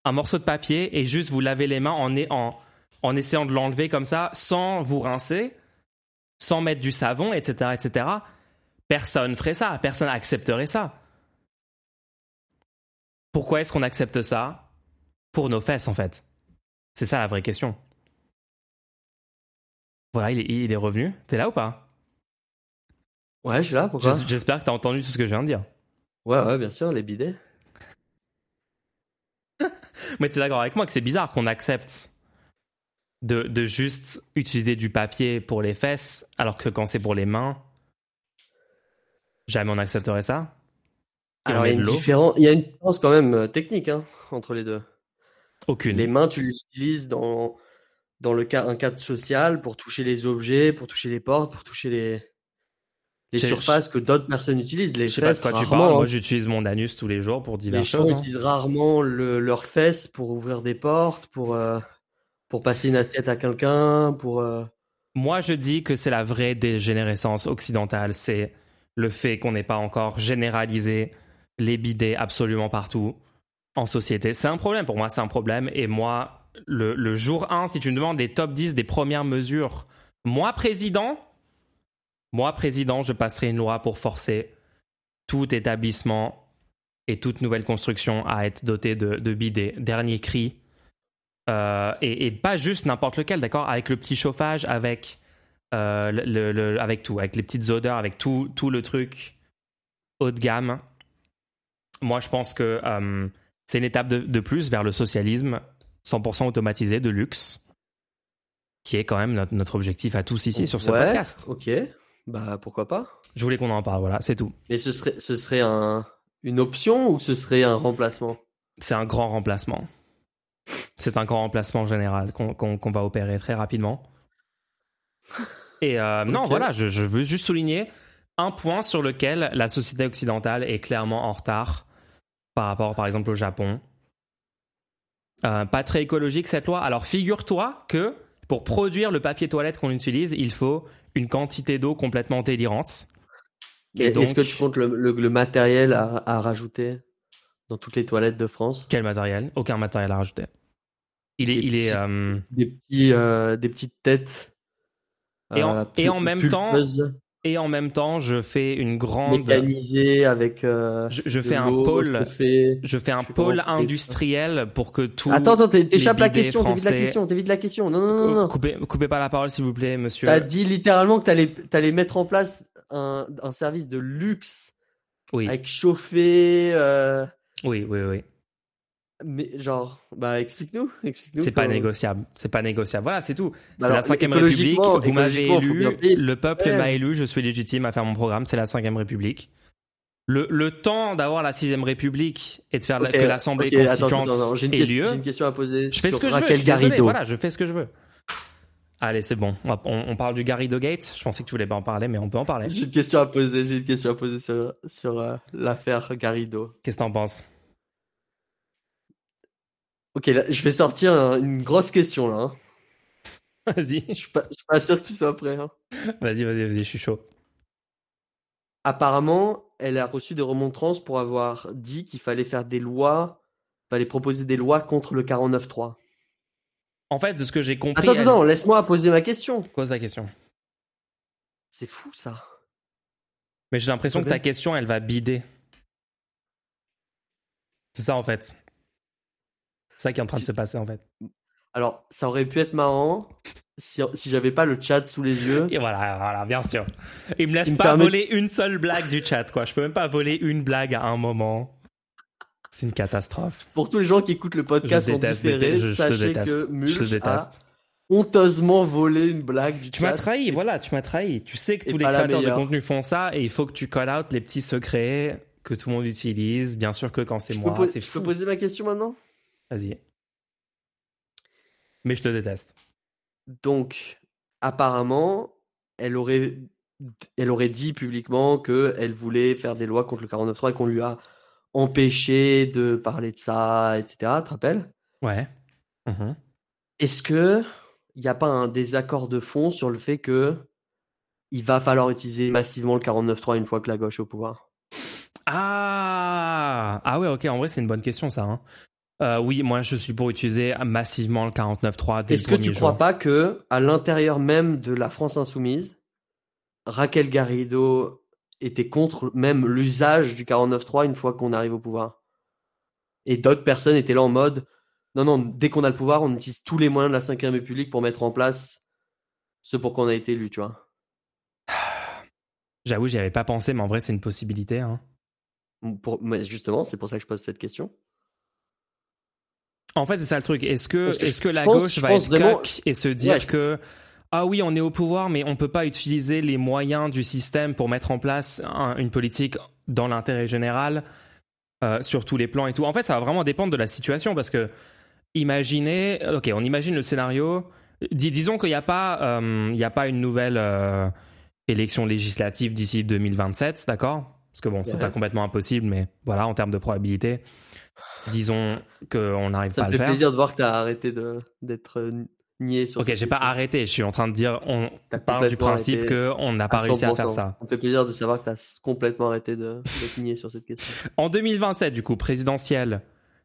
un morceau de papier et juste vous laver les mains en, en, en essayant de l'enlever comme ça, sans vous rincer, sans mettre du savon, etc., etc. Personne ferait ça, personne accepterait ça. Pourquoi est-ce qu'on accepte ça? Pour nos fesses, en fait. C'est ça la vraie question. Voilà, il est, il est revenu. T'es là ou pas? Ouais, je suis là, pourquoi? J'espère que t'as entendu tout ce que je viens de dire. Ouais, ouais, bien sûr, les bidets. Mais t'es d'accord avec moi que c'est bizarre qu'on accepte de, juste utiliser du papier pour les fesses, alors que quand c'est pour les mains, jamais on accepterait ça? alors il y, a une il y, a une différence quand même euh, technique hein, entre les deux. Aucune. Les mains, tu les utilises dans, dans le cas, un cadre social pour toucher les objets, pour toucher les portes, pour toucher les, les surfaces que d'autres personnes utilisent. Les je sais pas de quoi tu parles. Moi, j'utilise mon anus tous les jours pour diverses choses. Les gens utilisent rarement leurs fesses pour ouvrir des portes, pour. Euh, pour passer une assiette à quelqu'un, pour. Euh, Moi, je dis que c'est la vraie dégénérescence occidentale. C'est le fait qu'on n'ait pas encore généralisé les bidets absolument partout en société. C'est un problème pour moi, c'est un problème. Et moi, le, jour 1, si tu me demandes les top 10 des premières mesures, moi, président, moi, président, je passerai une loi pour forcer tout établissement et toute nouvelle construction à être doté de, de bidets. Dernier cri, euh, et, pas juste n'importe lequel, d'accord Avec le petit chauffage, avec, euh, le, avec tout, avec les petites odeurs, avec tout, tout le truc haut de gamme. Moi, je pense que euh, c'est une étape de, plus vers le socialisme 100% automatisé de luxe, qui est quand même notre, objectif à tous ici sur ce podcast. Ok, bah pourquoi pas Je voulais qu'on en parle, voilà, c'est tout. Et ce serait, ce serait un, une option ou ce serait un remplacement? C'est un grand remplacement. C'est un grand remplacement général qu'on va opérer très rapidement. Et euh, non, voilà, je, veux juste souligner un point sur lequel la société occidentale est clairement en retard par rapport, par exemple, au Japon. Euh, pas très écologique cette loi. Alors figure-toi que pour produire le papier toilette qu'on utilise, il faut une quantité d'eau complètement délirante. Est-ce que tu comptes le, matériel à, rajouter dans toutes les toilettes de France? Quel matériel? Aucun matériel à rajouter. Il est, il est euh, des petits, euh, des petites têtes. Et en, euh, et en même temps, et en même temps, je fais une grande mécanisée avec. je, fais un pôle. Je fais, un pôle industriel pour que tout. Attends, attends, t'échappes la question. T'évites la question. T'évites la question. Non, non, non, non. Coupez, coupez pas la parole, s'il vous plaît, monsieur. T'as dit littéralement que t'allais, allais mettre en place un, un service de luxe. Oui. Avec chauffé. Oui, oui, oui. Mais genre, bah explique-nous. Explique c'est pas négociable. C'est pas négociable. Voilà, c'est tout. c'est la cinquième République. Vous m'avez élu. Le peuple m'a élu. Je suis légitime à faire mon programme. C'est la cinquième République. Le, le temps d'avoir la sixième République et de faire que l'Assemblée constituante ait lieu. J'ai une question à poser. Je fais ce que je veux. Je Garrido. Voilà, je fais ce que je veux. Allez, c'est bon. On, on, parle du Garrido Gate. Je pensais que tu voulais pas en parler, mais on peut en parler. J'ai une question à poser. J'ai une question à poser sur, sur euh, l'affaire Garrido. Qu'est-ce que t'en penses? Ok, je vais sortir une grosse question là. Hein. Vas-y. Je suis, pas, suis pas sûr que tu sois prêt. Hein. Vas-y, vas-y, vas-y, je suis chaud. Apparemment, elle a reçu des remontrances pour avoir dit qu'il fallait faire des lois, fallait proposer des lois contre le 49.3. En fait, de ce que j'ai compris. Attends, attends, laisse-moi poser ma question. Pose la question. C'est fou ça. Mais j'ai l'impression que ta question, elle va bider. C'est ça en fait. C'est ça qui est en train de se passer en fait. Alors, ça aurait pu être marrant si, si j'avais pas le chat sous les yeux. Et voilà, voilà, bien sûr. Il me laisse pas voler une seule blague du chat, quoi. Je peux même pas voler une blague à un moment. C'est une catastrophe. Pour tous les gens qui écoutent le podcast en différé, sachez que Mulch a honteusement volé une blague du tu chat. Tu m'as trahi, voilà, tu m'as trahi. Tu sais que tous les créateurs de contenu font ça et il faut que tu call out les petits secrets que tout le monde utilise. Bien sûr que quand c'est moi, c'est fou. Je peux poser ma question maintenant? Vas-y. Mais je te déteste. Donc, apparemment, elle aurait, elle aurait dit publiquement qu'elle voulait faire des lois contre le 49.3 et qu'on lui a empêché de parler de ça, etc. Tu te rappelles? Ouais. Mmh Est-ce que il n'y a pas un désaccord de fond sur le fait que il va falloir utiliser massivement le 49.3 une fois que la gauche est au pouvoir? Ah Ah ouais, ok, en vrai, c'est une bonne question, ça. Hein. Euh, oui, moi je suis pour utiliser massivement le 49.3 Est-ce que tu ne crois pas que à l'intérieur même de la France insoumise, Raquel Garrido était contre même l'usage du 49.3 une fois qu'on arrive au pouvoir? Et d'autres personnes étaient là en mode non, non, dès qu'on a le pouvoir, on utilise tous les moyens de la 5ème République pour mettre en place ce pour qu'on a été élu, tu vois. J'avoue, j'y avais pas pensé, mais en vrai, c'est une possibilité. Hein. Pour, mais justement, c'est pour ça que je pose cette question. En fait, c'est ça le truc. Est-ce que, est-ce que la gauche va être vraiment... et se dire que ah oui, on est au pouvoir, mais on peut pas utiliser les moyens du système pour mettre en place une politique dans l'intérêt général euh, sur tous les plans et tout. En fait, ça va vraiment dépendre de la situation parce que imaginez, ok, on imagine le scénario. disons qu'il n'y a pas, euh, il y a pas une nouvelle euh, élection législative d'ici 2027, d'accord? Parce que bon, c'est pas complètement impossible, mais voilà, en termes de probabilité disons qu'on n'arrive pas à le faire. Ça me fait plaisir de voir que tu as arrêté d'être nié sur Ok, j'ai pas arrêté, je suis en train de dire, on parle du principe qu'on n'a pas réussi à faire ça. Ça me fait plaisir de savoir que tu as complètement arrêté d'être nié sur cette question. En 2027, du coup, présidentielle,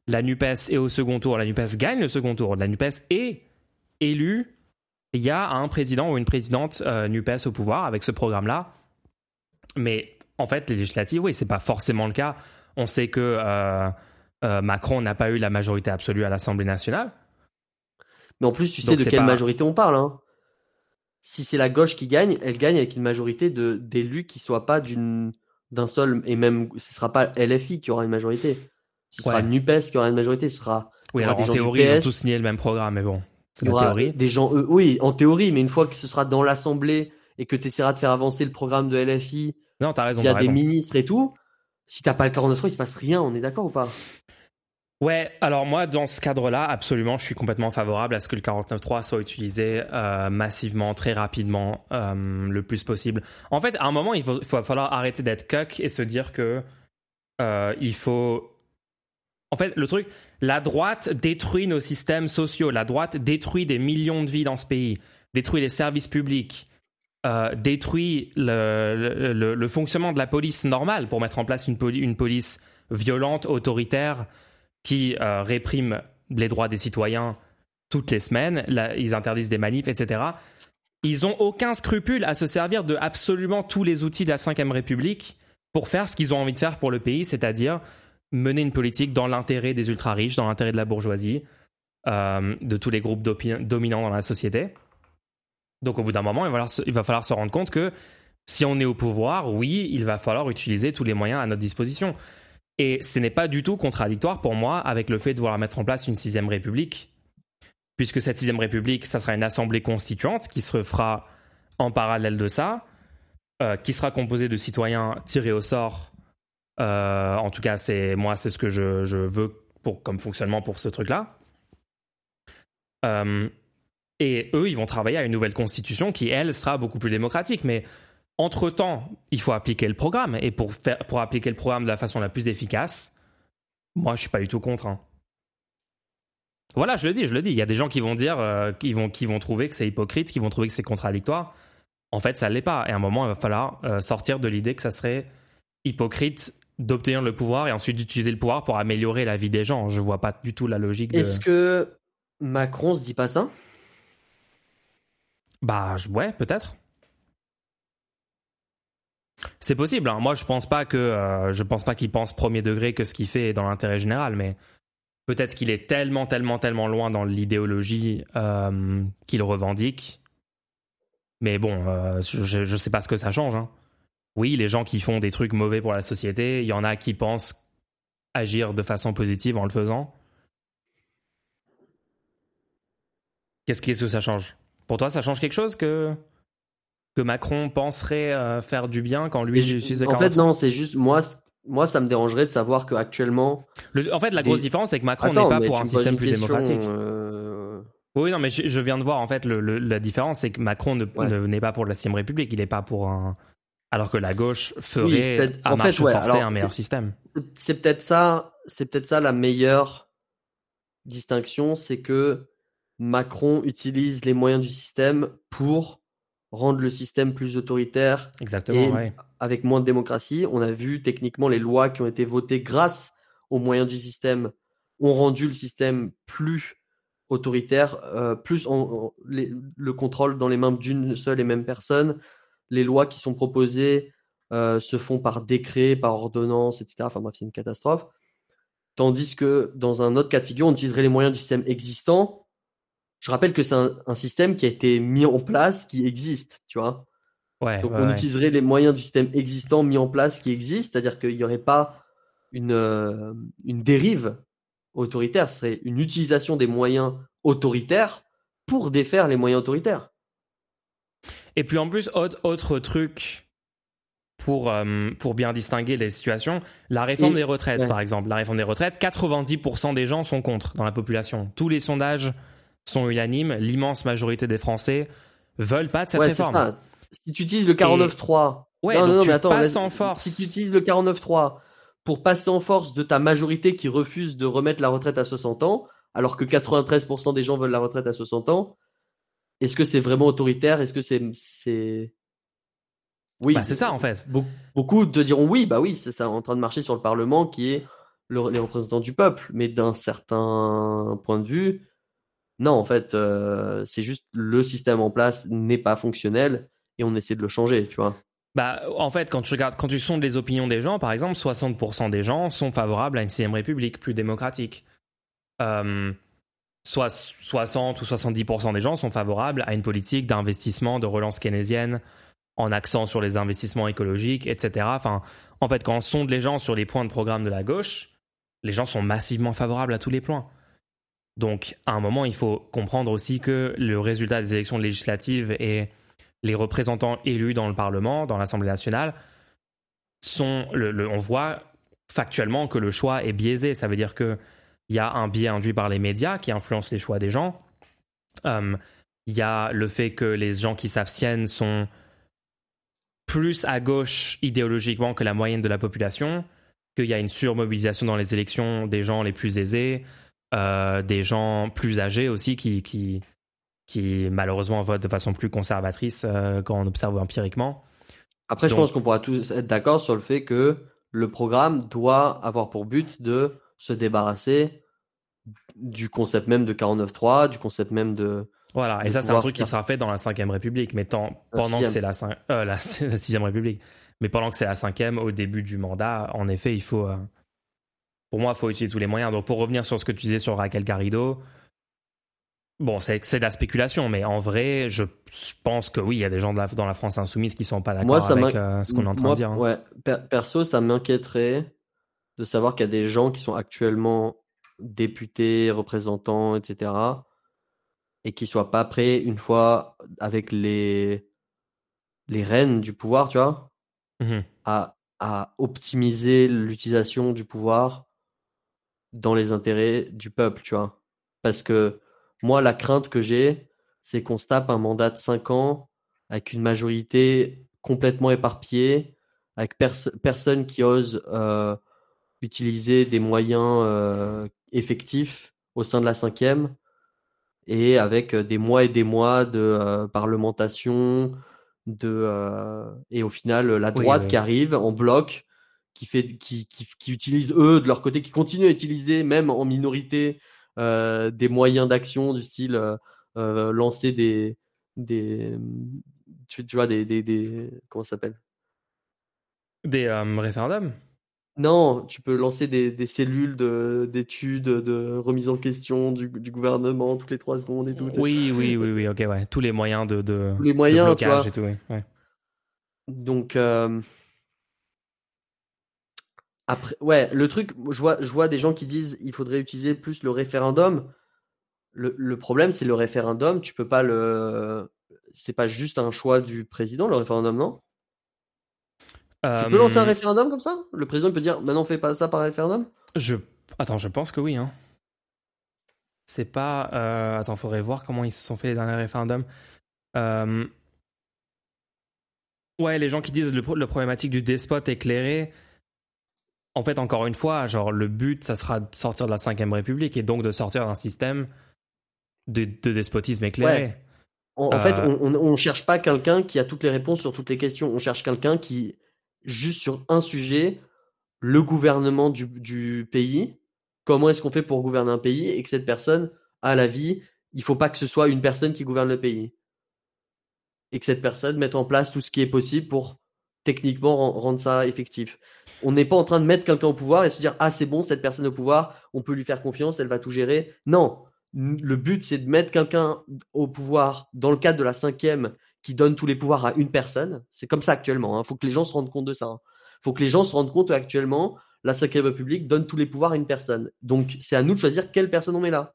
la NUPES est au second tour, la NUPES gagne le second tour, la NUPES est élue, il y a un président ou une présidente euh, NUPES au pouvoir avec ce programme-là. Mais en fait, les législatives, oui, c'est pas forcément le cas. On sait que euh, euh, Macron n'a pas eu la majorité absolue à l'Assemblée nationale. Mais en plus, tu sais de quelle majorité on parle. Hein. Si c'est la gauche qui gagne, elle gagne avec une majorité de d'élus qui soient pas d'une d'un seul et même ce sera pas LFI qui aura une majorité. Ce sera Nupes qui aura une majorité. Ce sera oui alors en théorie ils ont tous signé le même programme, mais bon, c'est la théorie. Des gens, oui, en théorie, mais une fois que ce sera dans l'Assemblée et que tu essaieras de faire avancer le programme de LFI, non, as raison, il y a des ministres et tout. Si t'as pas le 49 il se passe rien. On est d'accord ou pas? Ouais, alors moi, dans ce cadre-là, absolument, je suis complètement favorable à ce que le 49.3 soit utilisé euh, massivement, très rapidement, euh, le plus possible. En fait, à un moment, il, faut, va falloir arrêter d'être cuck et se dire que euh, il faut... En fait, le truc, la droite détruit nos systèmes sociaux, la droite détruit des millions de vies dans ce pays, détruit les services publics, détruit le, fonctionnement de la police normale pour mettre en place une police violente, autoritaire, qui euh, répriment les droits des citoyens toutes les semaines, ils interdisent des manifs, etc. Ils ont aucun scrupule à se servir de absolument tous les outils de la Ve République pour faire ce qu'ils ont envie de faire pour le pays, c'est-à-dire mener une politique dans l'intérêt des ultra-riches, dans l'intérêt de la bourgeoisie, euh, de tous les groupes dominants dans la société. Donc au bout d'un moment, il va, il va falloir se rendre compte que si on est au pouvoir, oui, il va falloir utiliser tous les moyens à notre disposition. Et ce n'est pas du tout contradictoire pour moi avec le fait de vouloir mettre en place une sixième république, puisque cette sixième république, ça sera une assemblée constituante qui se fera en parallèle de ça, euh, qui sera composée de citoyens tirés au sort. Euh, en tout cas, c'est moi, c'est ce que je, veux pour, comme fonctionnement pour ce truc-là. Euh, et eux, ils vont travailler à une nouvelle constitution qui, elle, sera beaucoup plus démocratique. Mais entre-temps, il faut appliquer le programme. Et pour, faire, pour appliquer le programme de la façon la plus efficace, moi, je suis pas du tout contre. Hein. Voilà, je le dis, je le dis. Il y a des gens qui vont dire, euh, qui, vont, qui vont trouver que c'est hypocrite, qui vont trouver que c'est contradictoire. En fait, ça ne l'est pas. Et à un moment, il va falloir euh, sortir de l'idée que ça serait hypocrite d'obtenir le pouvoir et ensuite d'utiliser le pouvoir pour améliorer la vie des gens. Je vois pas du tout la logique de... Est-ce que Macron se dit pas ça? Bah ouais, peut-être. C'est possible. Hein. Moi, je pense pas que euh, je pense pas qu'il pense premier degré que ce qu'il fait est dans l'intérêt général, mais peut-être qu'il est tellement, tellement, tellement loin dans l'idéologie euh, qu'il revendique. Mais bon, euh, je, ne sais pas ce que ça change. Hein. Oui, les gens qui font des trucs mauvais pour la société, il y en a qui pensent agir de façon positive en le faisant. Qu'est-ce que ça change? Pour toi, ça change quelque chose que que Macron penserait euh, faire du bien quand lui En fait, non, c'est juste moi. Moi, ça me dérangerait de savoir qu'actuellement. En fait, la grosse différence, c'est que Macron n'est pas pour un système plus démocratique. Euh, oui, non, mais je, viens de voir en fait la différence, c'est que Macron ne n'est pas pour la sixième République, il n'est pas pour un. Alors que la gauche ferait à en marche fait, forcée un meilleur système. C'est peut-être ça, c'est peut-être ça la meilleure distinction, c'est que Macron utilise les moyens du système pour rendre le système plus autoritaire Exactement, et avec moins de démocratie. On a vu techniquement les lois qui ont été votées grâce aux moyens du système ont rendu le système plus autoritaire, euh, plus le contrôle dans les mains d'une seule et même personne. Les lois qui sont proposées euh, se font par décret, par ordonnance, etc. Enfin bref, c'est une catastrophe. Tandis que dans un autre cas de figure, on utiliserait les moyens du système existant je rappelle que c'est un, système qui a été mis en place, qui existe, tu vois. Ouais, Donc on utiliserait les moyens du système existant mis en place qui existe, c'est-à-dire qu'il n'y aurait pas une, euh, une dérive autoritaire, ce serait une utilisation des moyens autoritaires pour défaire les moyens autoritaires. Et puis en plus, autre, truc pour, euh, pour bien distinguer les situations, la réforme des retraites, par exemple. La réforme des retraites, 90% des gens sont contre dans la population. Tous les sondages sont unanimes, l'immense majorité des Français veulent pas de cette réforme. Ça. Si tu utilises le 49.3, ouais, non, non, mais attends, passes en force. Si tu utilises le 49.3 pour passer en force de ta majorité qui refuse de remettre la retraite à 60 ans, alors que 93% des gens veulent la retraite à 60 ans, est-ce que c'est vraiment autoritaire? Est-ce que c'est c'est oui, bah, c'est ça en fait. Beaucoup te diront oui, bah oui, c'est ça en train de marcher sur le Parlement qui est les représentants du peuple, mais d'un certain point de vue, non, en fait, euh, c'est juste le système en place n'est pas fonctionnel et on essaie de le changer, tu vois. Bah, en fait, quand tu regardes, quand tu sondes les opinions des gens, par exemple, 60% des gens sont favorables à une sixième république plus démocratique. Euh, soit 60 ou 70% des gens sont favorables à une politique d'investissement, de relance keynésienne, en accent sur les investissements écologiques, etc. Enfin, en fait, quand on sonde les gens sur les points de programme de la gauche, les gens sont massivement favorables à tous les points. Donc, à un moment, il faut comprendre aussi que le résultat des élections législatives et les représentants élus dans le Parlement, dans l'Assemblée nationale, sont. on voit factuellement que le choix est biaisé. Ça veut dire qu'il y a un biais induit par les médias qui influence les choix des gens. Hum, il y a le fait que les gens qui s'abstiennent sont plus à gauche idéologiquement que la moyenne de la population, qu'il y a une surmobilisation dans les élections des gens les plus aisés, euh, des gens plus âgés aussi qui, qui, qui malheureusement votent de façon plus conservatrice euh, quand on observe empiriquement. Après, je pense qu'on pourra tous être d'accord sur le fait que le programme doit avoir pour but de se débarrasser du concept même de 49.3, du concept même de... Voilà, et ça c'est un truc qui sera fait dans la 5 République, mais pendant que c'est la, 6 euh, la, République. Mais pendant que c'est la 5 au début du mandat, en effet, il faut, pour moi, il faut utiliser tous les moyens. Donc, pour revenir sur ce que tu disais sur Raquel Garrido, bon, c'est de la spéculation, mais en vrai, je, pense que oui, il y a des gens dans la France insoumise qui sont pas d'accord avec euh, ce qu'on est en train de dire. Hein. Ouais, perso, ça m'inquiéterait de savoir qu'il y a des gens qui sont actuellement députés, représentants, etc., et qui soient pas prêts une fois avec les les rênes du pouvoir, tu vois, mmh à, à optimiser l'utilisation du pouvoir dans les intérêts du peuple, tu vois. Parce que moi, la crainte que j'ai, c'est qu'on se tape un mandat de 5 ans avec une majorité complètement éparpillée, avec personne qui ose euh, utiliser des moyens euh, effectifs au sein de la cinquième, et avec des mois et des mois de euh, parlementation, de et au final la droite qui arrive en bloc qui fait qui, qui, qui utilisent eux de leur côté qui continuent à utiliser même en minorité des moyens d'action du style lancer des, des tu, vois, des, des, des comment ça s'appelle? Des référendums? Non, tu peux lancer des, des cellules d'études, de, remise en question du, du, gouvernement toutes les trois secondes et tout. Oui, oui, oui, oui, ok, ouais. Tous les moyens de, de, les moyens, blocage et tout, oui. Ouais. Donc, euh... après, ouais, le truc, je vois, je vois des gens qui disent il faudrait utiliser plus le référendum. Le, le problème, c'est le référendum, tu peux pas le. C'est pas juste un choix du président, le référendum, non? Tu peux lancer un euh, référendum comme ça? Le président peut dire maintenant fais pas ça par référendum? Je attends, je pense que oui. Hein. C'est pas. Euh... Attends, faudrait voir comment ils se sont fait les derniers référendums. Euh... Ouais, les gens qui disent le, le problématique du despote éclairé. En fait, encore une fois, genre le but, ça sera de sortir de la 5 République et donc de sortir d'un système de, despotisme éclairé. En, fait, euh, on, on, cherche pas quelqu'un qui a toutes les réponses sur toutes les questions. On cherche quelqu'un qui juste sur un sujet, le gouvernement du, pays, comment est-ce qu'on fait pour gouverner un pays et que cette personne a la vie, il faut pas que ce soit une personne qui gouverne le pays. Et que cette personne mette en place tout ce qui est possible pour techniquement rendre ça effectif. On n'est pas en train de mettre quelqu'un au pouvoir et se dire ah c'est bon cette personne au pouvoir, on peut lui faire confiance, elle va tout gérer. Non, le but c'est de mettre quelqu'un au pouvoir dans le cadre de la cinquième qui donne tous les pouvoirs à une personne. C'est comme ça actuellement. Il hein. faut que les gens se rendent compte de ça. Il hein. faut que les gens se rendent compte actuellement, la Cinquième République donne tous les pouvoirs à une personne. Donc, c'est à nous de choisir quelle personne on met là.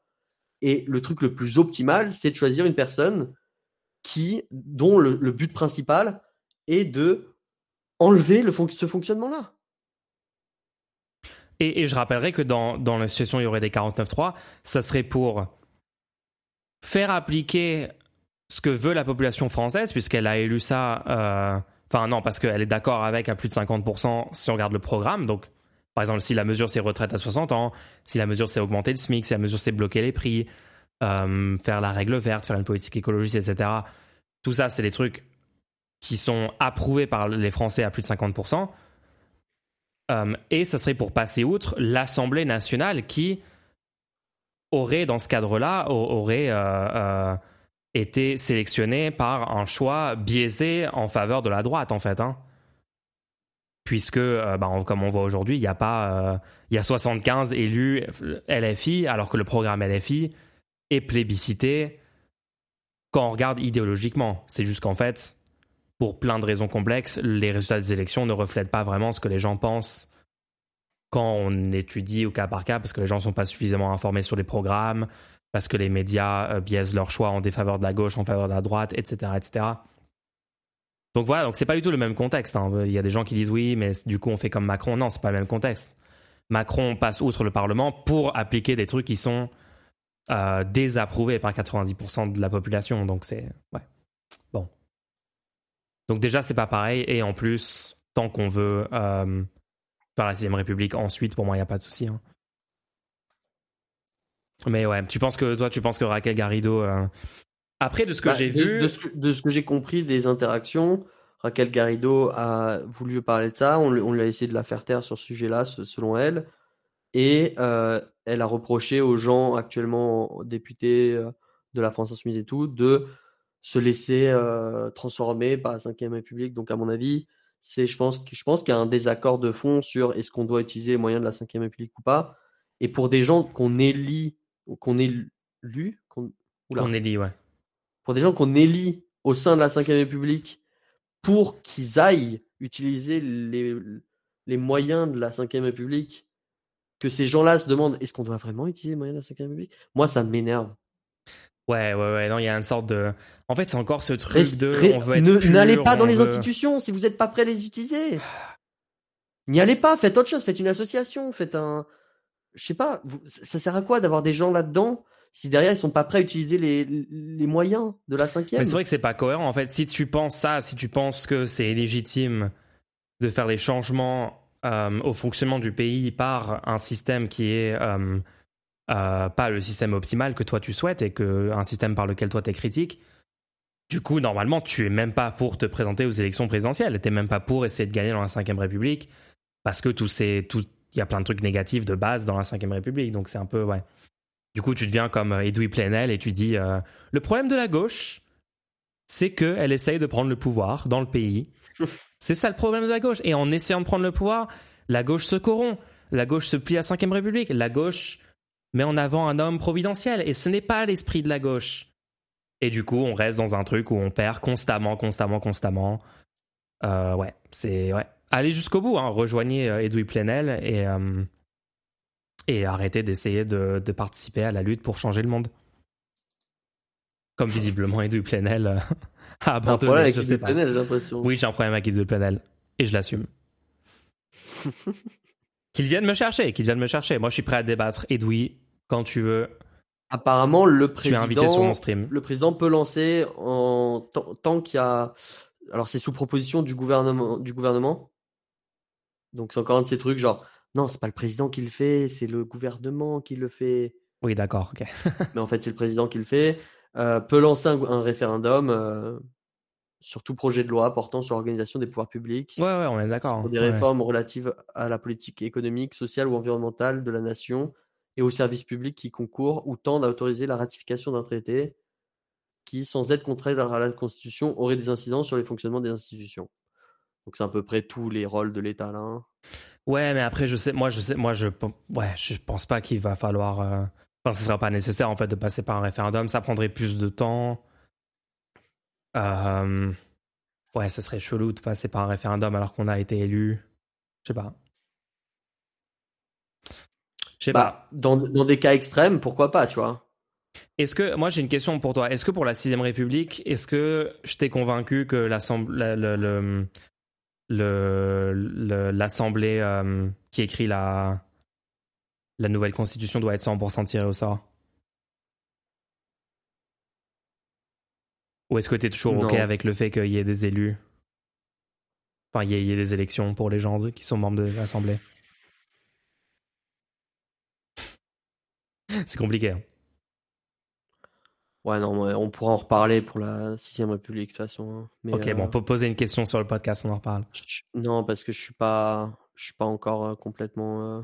Et le truc le plus optimal, c'est de choisir une personne qui, dont le, but principal est de enlever le ce fonctionnement-là. Et, je rappellerai que dans, la situation il y aurait des 49.3, ça serait pour faire appliquer ce que veut la population française, puisqu'elle a élu ça. Euh, enfin, non, parce qu'elle est d'accord avec à plus de 50% si on regarde le programme. Donc, par exemple, si la mesure c'est retraite à 60 ans, si la mesure c'est augmenter le SMIC, si la mesure c'est bloquer les prix, euh, faire la règle verte, faire une politique écologiste, etc. Tout ça, c'est des trucs qui sont approuvés par les Français à plus de 50%. Euh, et ça serait pour passer outre l'Assemblée nationale qui aurait, dans ce cadre-là, aurait été sélectionné par un choix biaisé en faveur de la droite, en fait. Hein. Puisque, euh, bah, comme on voit aujourd'hui, il y euh, il y a 75 élus LFI, alors que le programme LFI est plébiscité quand on regarde idéologiquement. C'est juste qu'en fait, pour plein de raisons complexes, les résultats des élections ne reflètent pas vraiment ce que les gens pensent quand on étudie au cas par cas, parce que les gens ne sont pas suffisamment informés sur les programmes, parce que les médias euh, biaisent leur choix en défaveur de la gauche, en faveur de la droite, etc., etc. Donc voilà, donc c'est pas du tout le même contexte. Hein. Il y a des gens qui disent oui, mais du coup on fait comme Macron. Non, c'est pas le même contexte. Macron passe outre le Parlement pour appliquer des trucs qui sont euh, désapprouvés par 90% de la population. Donc c'est ouais, bon. Donc déjà c'est pas pareil et en plus tant qu'on veut euh, faire la sixième République ensuite, pour moi il y a pas de souci. Hein. Mais ouais, tu penses que toi, tu penses que Raquel Garrido. Euh, après, de ce que bah, j'ai vu. De ce que, j'ai compris des interactions, Raquel Garrido a voulu parler de ça. On, on a essayé de la faire taire sur ce sujet-là, selon elle. Et euh, elle a reproché aux gens actuellement députés euh, de la France Insoumise et tout de se laisser transformer par la 5ème République. Donc, à mon avis, c'est, je pense, je pense qu'il y a un désaccord de fond sur est-ce qu'on doit utiliser les moyens de la 5ème République ou pas. Et pour des gens qu'on élit qu'on lu, qu'on élit, ouais. Pour des gens qu'on élit au sein de la Ve République pour qu'ils aillent utiliser les, les moyens de la Ve République, que ces gens-là se demandent est-ce qu'on doit vraiment utiliser les moyens de la Ve République? Moi, ça m'énerve. Ouais, ouais, ouais. Non, il y a une sorte de. En fait, c'est encore ce truc de. on veut être N'allez pas dans les institutions si vous n'êtes pas prêt à les utiliser. N'y allez pas. Faites autre chose. Faites une association. Faites un je sais pas, ça sert à quoi d'avoir des gens là-dedans si derrière ils sont pas prêts à utiliser les, les moyens de la cinquième? Mais c'est vrai que c'est pas cohérent en fait. Si tu penses ça, si tu penses que c'est légitime de faire des changements euh, au fonctionnement du pays par un système qui est euh, euh, pas le système optimal que toi tu souhaites et que un système par lequel toi tu es critique, du coup normalement tu es même pas pour te présenter aux élections présidentielles, tu même pas pour essayer de gagner dans la cinquième République parce que tous ces tout, il y a plein de trucs négatifs de base dans la Ve République. Donc c'est un peu, ouais. Du coup, tu deviens comme euh, Edoui Plenel et tu dis euh, le problème de la gauche, c'est qu'elle essaye de prendre le pouvoir dans le pays. c'est ça le problème de la gauche. Et en essayant de prendre le pouvoir, la gauche se corrompt. La gauche se plie à 5 République. La gauche met en avant un homme providentiel. Et ce n'est pas l'esprit de la gauche. Et du coup, on reste dans un truc où on perd constamment, constamment, constamment. Euh, ouais, c'est. Ouais. Allez jusqu'au bout, hein. rejoignez euh, Edoui Plenel et, euh, et arrêtez d'essayer de, de, participer à la lutte pour changer le monde. Comme visiblement Edoui Plenel euh, a abandonné. Un problème avec Edoui Plenel, j'ai l'impression. Oui, j'ai un problème avec Edoui Plenel. Et je l'assume. qu'il vienne me chercher, qu'il vienne me chercher. Moi, je suis prêt à débattre. Edoui, quand tu veux. Apparemment, le président, tu es invité sur mon stream. le président peut lancer en tant qu'il y a. Alors, c'est sous proposition du gouvernement. Du gouvernement donc c'est encore un de ces trucs genre non, c'est pas le président qui le fait, c'est le gouvernement qui le fait. Oui, d'accord, ok. Mais en fait, c'est le président qui le fait. Euh, peut lancer un, référendum euh, sur tout projet de loi portant sur l'organisation des pouvoirs publics. Ouais, ouais, on est d'accord. Pour des réformes relatives à la politique économique, sociale ou environnementale de la nation et aux services publics qui concourent ou tendent à autoriser la ratification d'un traité qui, sans être contraire à la Constitution, aurait des incidences sur les fonctionnements des institutions. Donc c'est à peu près tous les rôles de l'État là. Hein. Ouais, mais après je sais, moi je sais, moi je, ouais, je pense pas qu'il va falloir. Euh... Enfin, ce sera pas nécessaire en fait de passer par un référendum. Ça prendrait plus de temps. Euh... Ouais, ça serait chelou de passer par un référendum alors qu'on a été élu. Je sais pas. Je sais bah, pas. Dans, dans des cas extrêmes, pourquoi pas, tu vois? Est-ce que moi j'ai une question pour toi. Est-ce que pour la sixième République, est-ce que je t'ai convaincu que l'assemblée, le, le, l'Assemblée euh, qui écrit la, la nouvelle constitution doit être 100% tirée au sort? Ou est-ce que tu es toujours OK avec le fait qu'il y ait des élus? Enfin, il y, ait, des élections pour les gens qui sont membres de l'Assemblée C'est compliqué. Hein. Ouais, non, on pourra en reparler pour la 6 République, de toute façon. Hein. ok, bon, pour poser une question sur le podcast, on en reparle. non, parce que je suis pas, je suis pas encore euh, complètement, euh,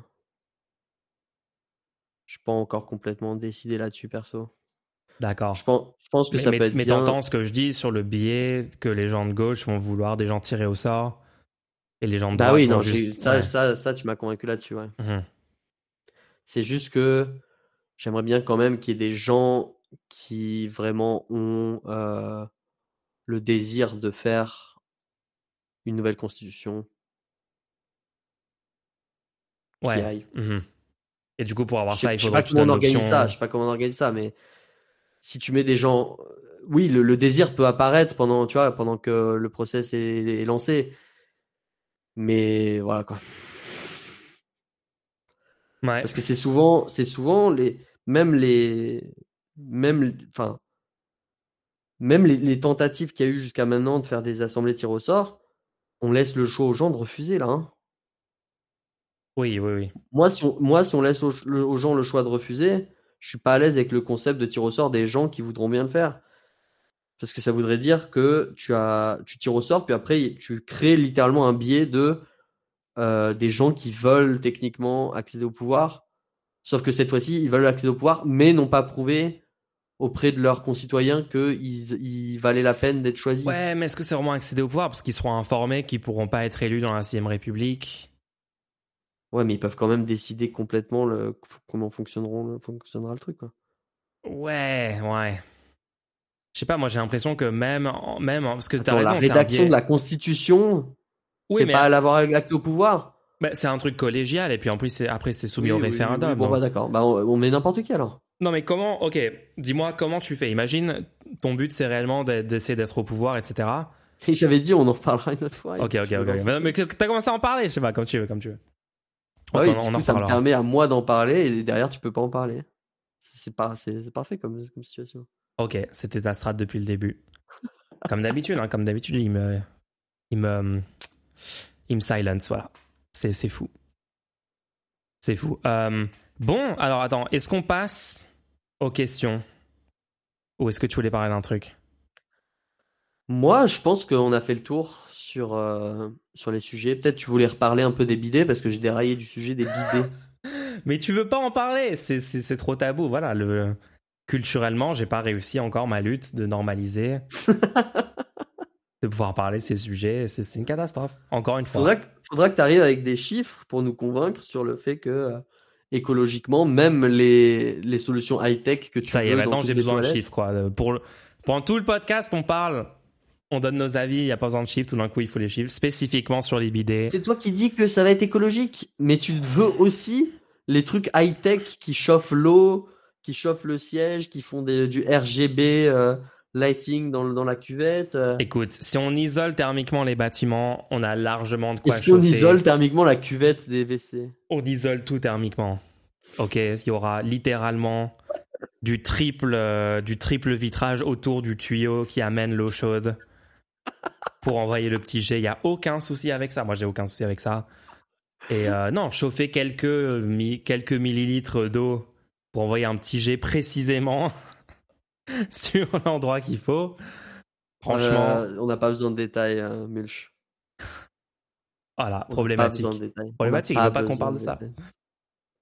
je suis pas encore complètement décidé là-dessus, perso. D'accord. Je pense, je pense que ça peut être mais bien. Mais t'entends ce que je dis sur le biais que les gens de gauche vont vouloir des gens tirés au sort et les gens de bah droite. oui, non, juste... ça, ça, ça, tu m'as convaincu là-dessus, ouais. Mmh C'est juste que j'aimerais bien quand même qu'il y ait des gens qui vraiment ont euh, le désir de faire une nouvelle constitution. Ouais. Mmh Et du coup, pour avoir ça, il faudrait que tu donnes organise ça. Je sais pas comment on organise ça, mais si tu mets des gens, oui, le, désir peut apparaître pendant, tu vois, pendant que le process est, lancé. Mais voilà quoi. Ouais. Parce que c'est souvent, c'est souvent les, même les, même, enfin, même les, tentatives qu'il y a eu jusqu'à maintenant de faire des assemblées tir au sort, on laisse le choix aux gens de refuser là. Hein. Oui, oui, oui. Moi, si on, moi, si on laisse aux, gens le choix de refuser, je suis pas à l'aise avec le concept de tir au sort des gens qui voudront bien le faire. Parce que ça voudrait dire que tu as, tu tires au sort, puis après tu crées littéralement un biais de euh, des gens qui veulent techniquement accéder au pouvoir. Sauf que cette fois-ci, ils veulent accéder au pouvoir, mais n'ont pas prouvé auprès de leurs concitoyens qu'ils ils valaient la peine d'être choisis. Ouais, mais est-ce que c'est vraiment accéder au pouvoir? Parce qu'ils seront informés qu'ils pourront pas être élus dans la 6 République. Ouais, mais ils peuvent quand même décider complètement le, comment fonctionneront, fonctionnera le truc. Quoi. Ouais, ouais. Je sais pas, moi j'ai l'impression que même, même parce que as raison, la rédaction de la Constitution, oui, c'est mais... pas à l'avoir accès au pouvoir. Bah, c'est un truc collégial et puis en plus après c'est soumis au référendum. bon bah d'accord, bah, on met n'importe qui alors. Non, mais comment, ok, dis-moi comment tu fais? Imagine, ton but c'est réellement d'essayer d'être au pouvoir, etc. Et j'avais dit, on en reparlera une autre fois. Ok, ok, ok. Mais, t'as commencé à en parler, je sais pas, comme tu veux, comme tu veux. Ah oui, on, en ça me permet à moi d'en parler et derrière tu peux pas en parler. C'est pas, c'est parfait comme, comme situation. Ok, c'était ta strat depuis le début. comme d'habitude, hein, comme d'habitude, il me, il me, il me silence, voilà. C'est, c'est fou. C'est fou. Euh, Bon, alors attends, est-ce qu'on passe aux questions? Ou est-ce que tu voulais parler d'un truc? Moi, je pense qu'on a fait le tour sur, euh, sur les sujets. Peut-être tu voulais reparler un peu des bidets parce que j'ai déraillé du sujet des bidets. mais tu veux pas en parler, c'est trop tabou. Voilà, le, culturellement, j'ai pas réussi encore ma lutte de normaliser, de pouvoir parler de ces sujets. C'est une catastrophe. Encore une fois. Faudra que, faudra que tu arrives avec des chiffres pour nous convaincre sur le fait que euh, écologiquement, même les, les solutions high-tech que tu Ça y est, maintenant j'ai besoin de chiffres. Quoi. Pour le- Pendant tout le podcast, on parle, on donne nos avis, il n'y a pas besoin de chiffres. Tout d'un coup, il faut les chiffres, spécifiquement sur les bidets. C'est toi qui dis que ça va être écologique, mais tu veux aussi les trucs high-tech qui chauffent l'eau, qui chauffent le siège, qui font des, du RGB euh, lighting dans, la cuvette. euh. Écoute, si on isole thermiquement les bâtiments, on a largement de quoi Est-ce qu'on chauffer. isole thermiquement la cuvette des WC? On isole tout thermiquement. Ok, il y aura littéralement du triple, euh, du triple vitrage autour du tuyau qui amène l'eau chaude pour envoyer le petit jet. Il y a aucun souci avec ça. Moi, j'ai aucun souci avec ça. Et euh, non, chauffer quelques, mi- quelques millilitres d'eau pour envoyer un petit jet précisément sur l'endroit qu'il faut. Franchement, Euh, on n'a pas besoin de détails, hein, Mulch. voilà, On pas problématique. besoin de Problématique, il veut pas qu'on parle de ça.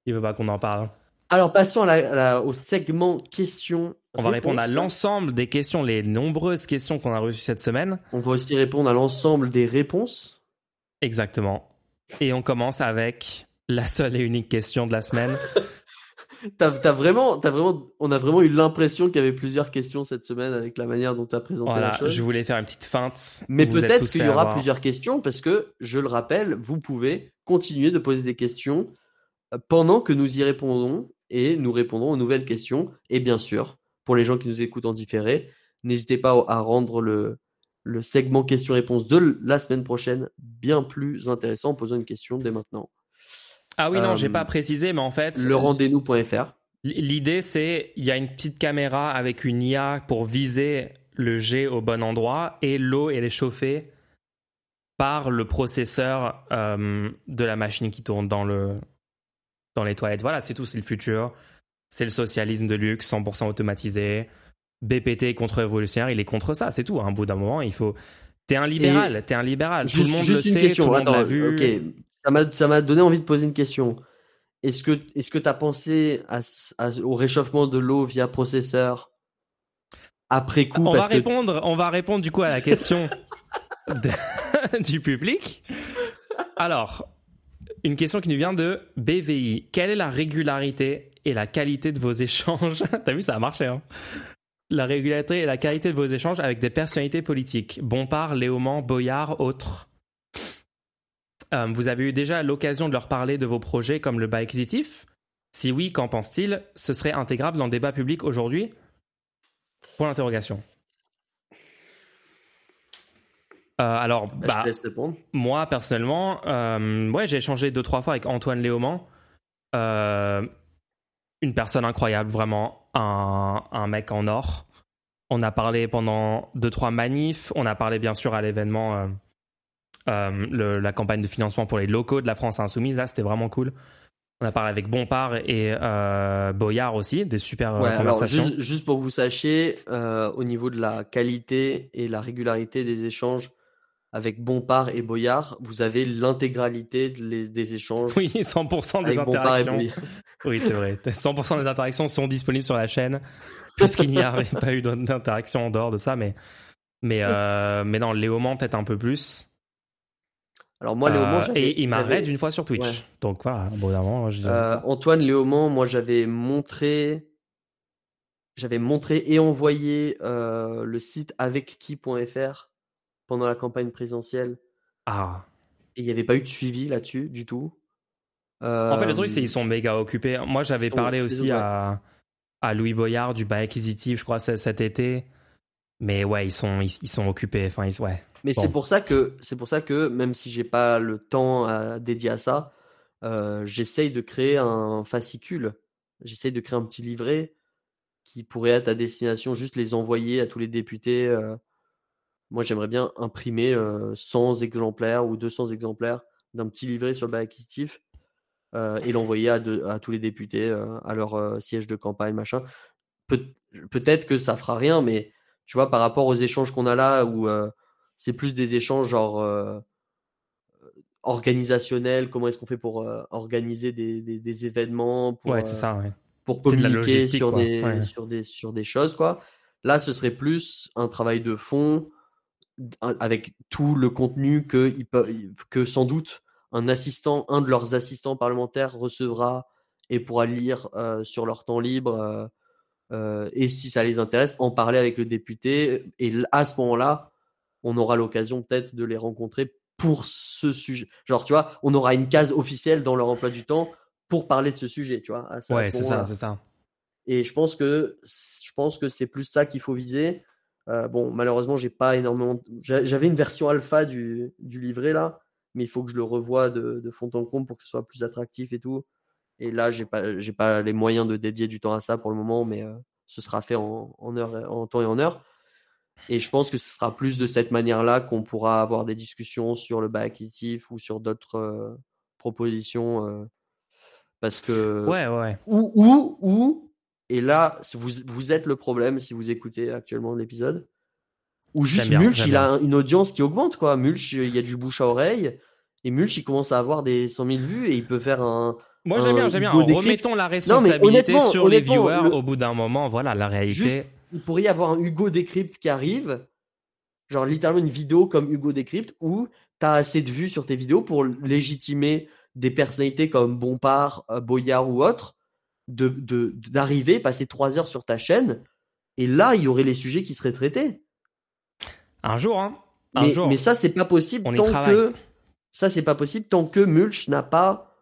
Il veut pas qu'on en parle. Alors passons à la- à la- au segment questions. On va répondre à l'ensemble des questions, les nombreuses questions qu'on a reçues cette semaine. On va aussi répondre à l'ensemble des réponses. Exactement. Et on commence avec la seule et unique question de la semaine. T'as, vraiment, t'as vraiment, on a vraiment eu l'impression qu'il y avait plusieurs questions cette semaine avec la manière dont tu as présenté la voilà, chose. je voulais faire une petite feinte. Mais peut-être qu'il y aura avoir. plusieurs questions parce que, je le rappelle, vous pouvez continuer de poser des questions euh, pendant que nous y répondons et nous répondrons aux nouvelles questions. Et bien sûr, pour les gens qui nous écoutent en différé, n'hésitez pas à rendre le, le segment questions-réponses de la semaine prochaine bien plus intéressant en posant une question dès maintenant. Ah oui, non, Euh, j'ai pas précisé, mais en fait, Le rendez-nous.fr. l'idée c'est il y a une petite caméra avec une IA pour viser le jet au bon endroit et l'eau elle est chauffée par le processeur euh, de la machine qui tourne dans le dans les toilettes. Voilà, c'est tout, c'est le futur. C'est le socialisme de luxe, 100% automatisé. BPT contre-révolutionnaire, il est contre ça, c'est tout. À un bout d'un moment, il faut. T'es un libéral, t'es un libéral. tout Juste, le monde juste le une sait, question. tout le Attends, l'a vu. Ça m'a, donné envie de poser une question. Est-ce que, est-ce que t'as pensé à, s- à- au réchauffement de l'eau via processeur après coup On va que répondre, on va répondre du coup à la question de- du public. Alors, une question qui nous vient de BVI. Quelle est la régularité et la qualité de vos échanges T'as vu, ça a marché. Hein la régularité et la qualité de vos échanges avec des personnalités politiques. Bompard, Léaumont, Boyard, autres. Euh, vous avez eu déjà l'occasion de leur parler de vos projets comme le bas acquisitif Si oui, qu'en pense-t-il? Ce serait intégrable dans le débat public aujourd'hui? Point d'interrogation. Euh, alors, Bah, je bah, te laisse répondre. moi personnellement, euh, ouais, j'ai échangé deux trois fois avec Antoine Léaumont. Euh, une personne incroyable, vraiment, un, un mec en or. On a parlé pendant deux trois manifs. On a parlé bien sûr à l'événement, le- la campagne de financement pour les locaux de la France Insoumise. Là, c'était vraiment cool. On a parlé avec Bompard et Boyard aussi, des super alors conversations. juste, juste pour que vous sachiez, au niveau de la qualité et la régularité des échanges avec Bompard et Boyard, vous avez l'intégralité de des échanges Oui, 100% des avec interactions. Oui, c'est vrai. 100% des interactions sont disponibles sur la chaîne, puisqu'il n'y a pas eu d'interaction en dehors de ça, mais, mais, euh, mais non, Léoman peut-être un peu plus. Alors moi, Léaumont, Euh, et il m'a raid une fois sur Twitch. Ouais. Donc voilà, je dis- Euh, Antoine Léaumont, moi j'avais montré, j'avais montré et envoyé euh, le site avecqui.fr pendant la campagne présidentielle Ah. et il n'y avait pas eu de suivi là-dessus du tout. En fait, le truc, Euh, c'est qu'ils sont méga occupés. Moi, j'avais parlé aussi ouais. à, à Louis Boyard du bas acquisitif, je crois, cet été. Mais ouais, ils sont, ils, ils sont occupés. Enfin, ils, ouais. Mais Bon. c'est pour ça que c'est pour ça que même si j'ai pas le temps à dédier à ça, euh, j'essaye de créer un fascicule. J'essaye de créer un petit livret qui pourrait être à destination, juste les envoyer à tous les députés. euh. Moi, j'aimerais bien imprimer euh, 100 exemplaires ou 200 exemplaires d'un petit livret sur le bas acquisitif euh, et l'envoyer à, tous les députés euh, à leur euh, siège de campagne, machin. Peut- Peut-être que ça fera rien, mais tu vois, par rapport aux échanges qu'on a là, où euh, c'est plus des échanges genre euh, organisationnel, comment est-ce qu'on fait pour euh, organiser des, des, des événements, pour, Ouais, euh, ça, ouais. pour de communiquer sur, des, Ouais. sur, des, sur des choses, quoi. Là, ce serait plus un travail de fond avec tout le contenu que, ils peuvent, que sans doute un assistant, un de leurs assistants parlementaires recevra et pourra lire euh, sur leur temps libre. euh, euh, et si ça les intéresse, en parler avec le député. Et à ce moment-là, on aura l'occasion peut-être de les rencontrer pour ce sujet. Genre, tu vois, on aura une case officielle dans leur emploi du temps pour parler de ce sujet, tu vois. à ce- à Ouais, ce c'est ça, c'est ça. Et je pense que je pense que c'est plus ça qu'il faut viser. Euh, bon, malheureusement, j'ai pas énormément. j'a- J'avais une version alpha du, du livret là, mais il faut que je le revoie de, de fond en comble pour que ce soit plus attractif et tout. Et là, j'ai pas j'ai pas les moyens de dédier du temps à ça pour le moment, mais euh, ce sera fait en, en heure, et- en temps et en heure. Et je pense que ce sera plus de cette manière-là qu'on pourra avoir des discussions sur le bas acquisitif ou sur d'autres euh, propositions. parce que Ouais, ouais. ou, ou, ou, et là, vous, vous êtes le problème si vous écoutez actuellement l'épisode, ou juste bien, Mulch, il a une audience qui augmente, quoi. Mulch, il y a du bouche à oreille, et Mulch, il commence à avoir des 100 000 vues, et il peut faire un. Moi, j'aime bien, j'aime bien. Remettons la Non, responsabilité honnêtement, sur les viewers le- au bout d'un moment. Voilà, la réalité. Juste- Il pourrait y avoir un Hugo Décrypte qui arrive, genre littéralement une vidéo comme Hugo Décrypte, où tu as assez de vues sur tes vidéos pour légitimer des personnalités comme Bompard, euh, Boyard ou autres, de, d'arriver, passer trois heures sur ta chaîne, et là, il y aurait les sujets qui seraient traités. Un jour, hein. Un mais, jour. mais ça, c'est pas possible On tant que ça, c'est pas possible tant que Mulch n'a pas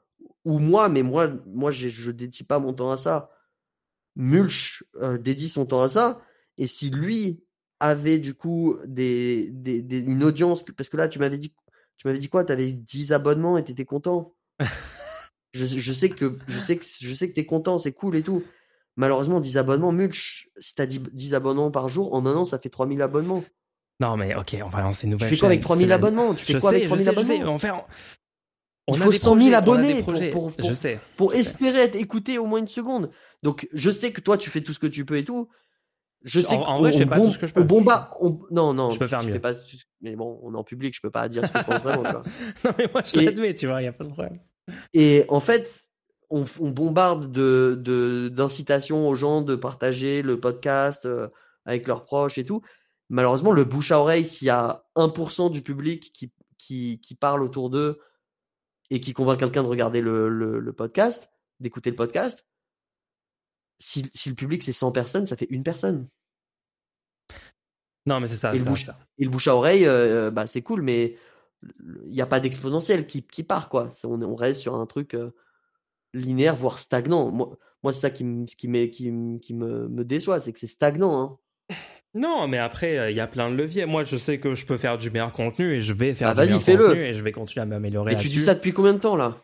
ou moi, mais moi, moi, j'ai- je dédie pas mon temps à ça. Mulch euh, dédie son temps à ça, et si lui avait du coup des, des, des- une audience, parce que là, tu m'avais dit, tu m'avais dit quoi? T'avais eu 10 abonnements et t'étais content. je, je sais que je sais que je sais que t'es content, c'est cool et tout. Malheureusement, 10 abonnements, Mulch, si t'as 10, 10 abonnements par jour, en un an, ça fait 3000 abonnements. Non, mais ok, on va lancer une Tu nouvelle fais quoi avec chaîne. 3000 C'est la- abonnements? Tu fais Je quoi sais, avec je 3000 sais, je sais. abonnements? On fait. On Il a faut des 100 000 projets, on a abonnés pour- pour- pour- Je sais. pour espérer être écouté au moins une seconde. Donc, je sais que toi, tu fais tout ce que tu peux et tout. Je sais En- en vrai, je fais pas tout ce que je peux. on bombarde- on- Non, non. Je peux tu- faire tu mieux. pas- Mais bon, on est en public, je peux pas dire ce que je pense vraiment. tu vois. Non, mais moi, je Et- l'admets, tu vois, il n'y a pas de problème. Et en fait, on, on bombarde de d'incitations aux gens de partager le podcast euh, avec leurs proches et tout. Malheureusement, le bouche à oreille, s'il y a 1% du public qui, qui, qui parle autour d'eux et qui convainc quelqu'un de regarder le, le, le podcast, d'écouter le podcast, si, si le public c'est 100 personnes, ça fait une personne. Non, mais c'est ça, Et le bouche- ça. Et le bouche à oreille, euh, bah, c'est cool, mais il n'y a pas d'exponentiel qui, qui part, quoi. On, on reste sur un truc euh, linéaire, voire stagnant. Moi, moi c'est ça qui, qui, qui, qui me, me déçoit, c'est que c'est stagnant. Hein. Non, mais après, euh, il y a plein de leviers. Moi, je sais que je peux faire du meilleur contenu et je vais faire Ah, du meilleur contenu et je vais continuer à m'améliorer Et tu dis ça depuis combien de temps, là?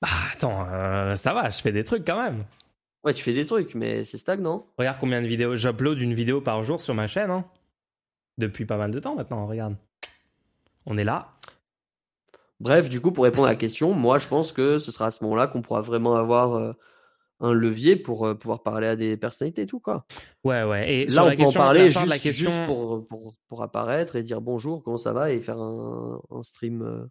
Bah, attends, euh, ça va, je fais des trucs quand même. Ouais, tu fais des trucs, mais c'est stagnant. Regarde combien de vidéos. J'upload une vidéo par jour sur ma chaîne. hein. Depuis pas mal de temps maintenant, regarde. On est là. Bref, du coup, pour répondre à la question, moi, je pense que ce sera à ce moment-là qu'on pourra vraiment avoir euh, un levier pour euh, pouvoir parler à des personnalités et tout, quoi. Ouais, ouais. Et Là, on peut en parler juste, la question, juste pour, pour, pour apparaître et dire bonjour, comment ça va, et faire un, un stream. euh,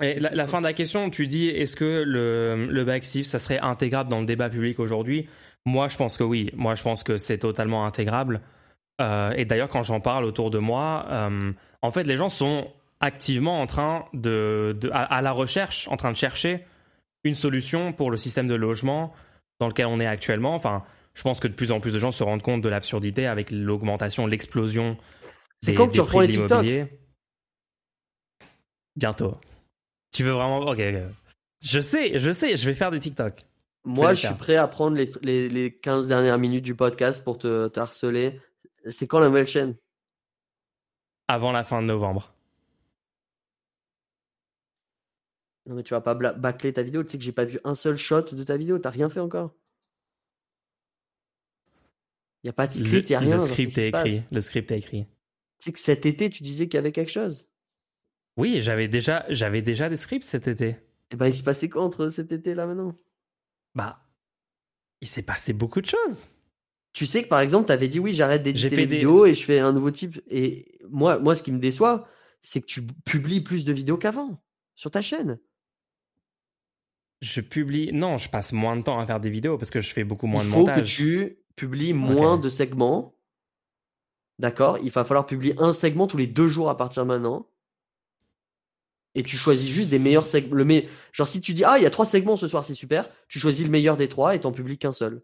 Et la, la fin de la question, tu dis est-ce que le, le backstiff, ça serait intégrable dans le débat public aujourd'hui? Moi, je pense que oui. Moi, je pense que c'est totalement intégrable. Euh, et d'ailleurs, quand j'en parle autour de moi, euh, en fait, les gens sont activement en train de, de à, à la recherche, en train de chercher une solution pour le système de logement dans lequel on est actuellement. Enfin, je pense que de plus en plus de gens se rendent compte de l'absurdité avec l'augmentation, l'explosion. C'est des- quand que tu des reprends les de l'immobilier? Bientôt. Tu veux vraiment Ok. Je sais, je sais, je vais faire des TikTok. Moi, je suis prêt à prendre les, les, les 15 dernières minutes du podcast pour te, te harceler. C'est quand la nouvelle chaîne? Avant la fin de novembre. Non, mais tu vas pas bâcler ta vidéo. Tu sais que j'ai pas vu un seul shot de ta vidéo. T'as rien fait encore. Y a pas de script, y a le, rien. le script est écrit. Le script est écrit. Tu sais que cet été, tu disais qu'il y avait quelque chose. Oui, j'avais déjà, j'avais déjà des scripts cet été. Et ben, il se passait quoi entre cet été là maintenant? Bah, il s'est passé beaucoup de choses. Tu sais que par exemple, t'avais dit oui, j'arrête d'éditer les des- vidéos et je fais un nouveau type. Et moi, moi, ce qui me déçoit, c'est que tu publies plus de vidéos qu'avant. sur ta chaîne. Je publie. Non, je passe moins de temps à faire des vidéos parce que je fais beaucoup moins Il de faut montage. que tu publies moins de segments. D'accord? Il va falloir publier un segment tous les deux jours à partir de maintenant. Et tu choisis juste des meilleurs segments. Le me- Genre, si tu dis, ah, il y a trois segments ce soir, c'est super, tu choisis le meilleur des trois et t'en publies qu'un seul.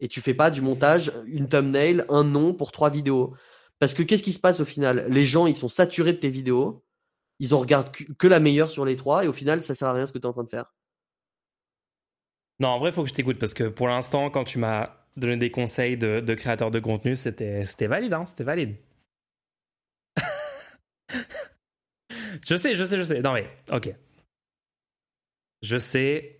Et tu fais pas du montage, une thumbnail, un nom pour trois vidéos. Parce que qu'est-ce qui se passe au final? Les gens, ils sont saturés de tes vidéos. Ils en regardent que la meilleure sur les trois. Et au final, ça sert à rien ce que tu es en train de faire. Non, en vrai, il faut que je t'écoute parce que pour l'instant, quand tu m'as donné des conseils de, de créateur de contenu, c'était valide, hein, c'était valide. je sais, je sais, je sais. Non mais, ok. Je sais.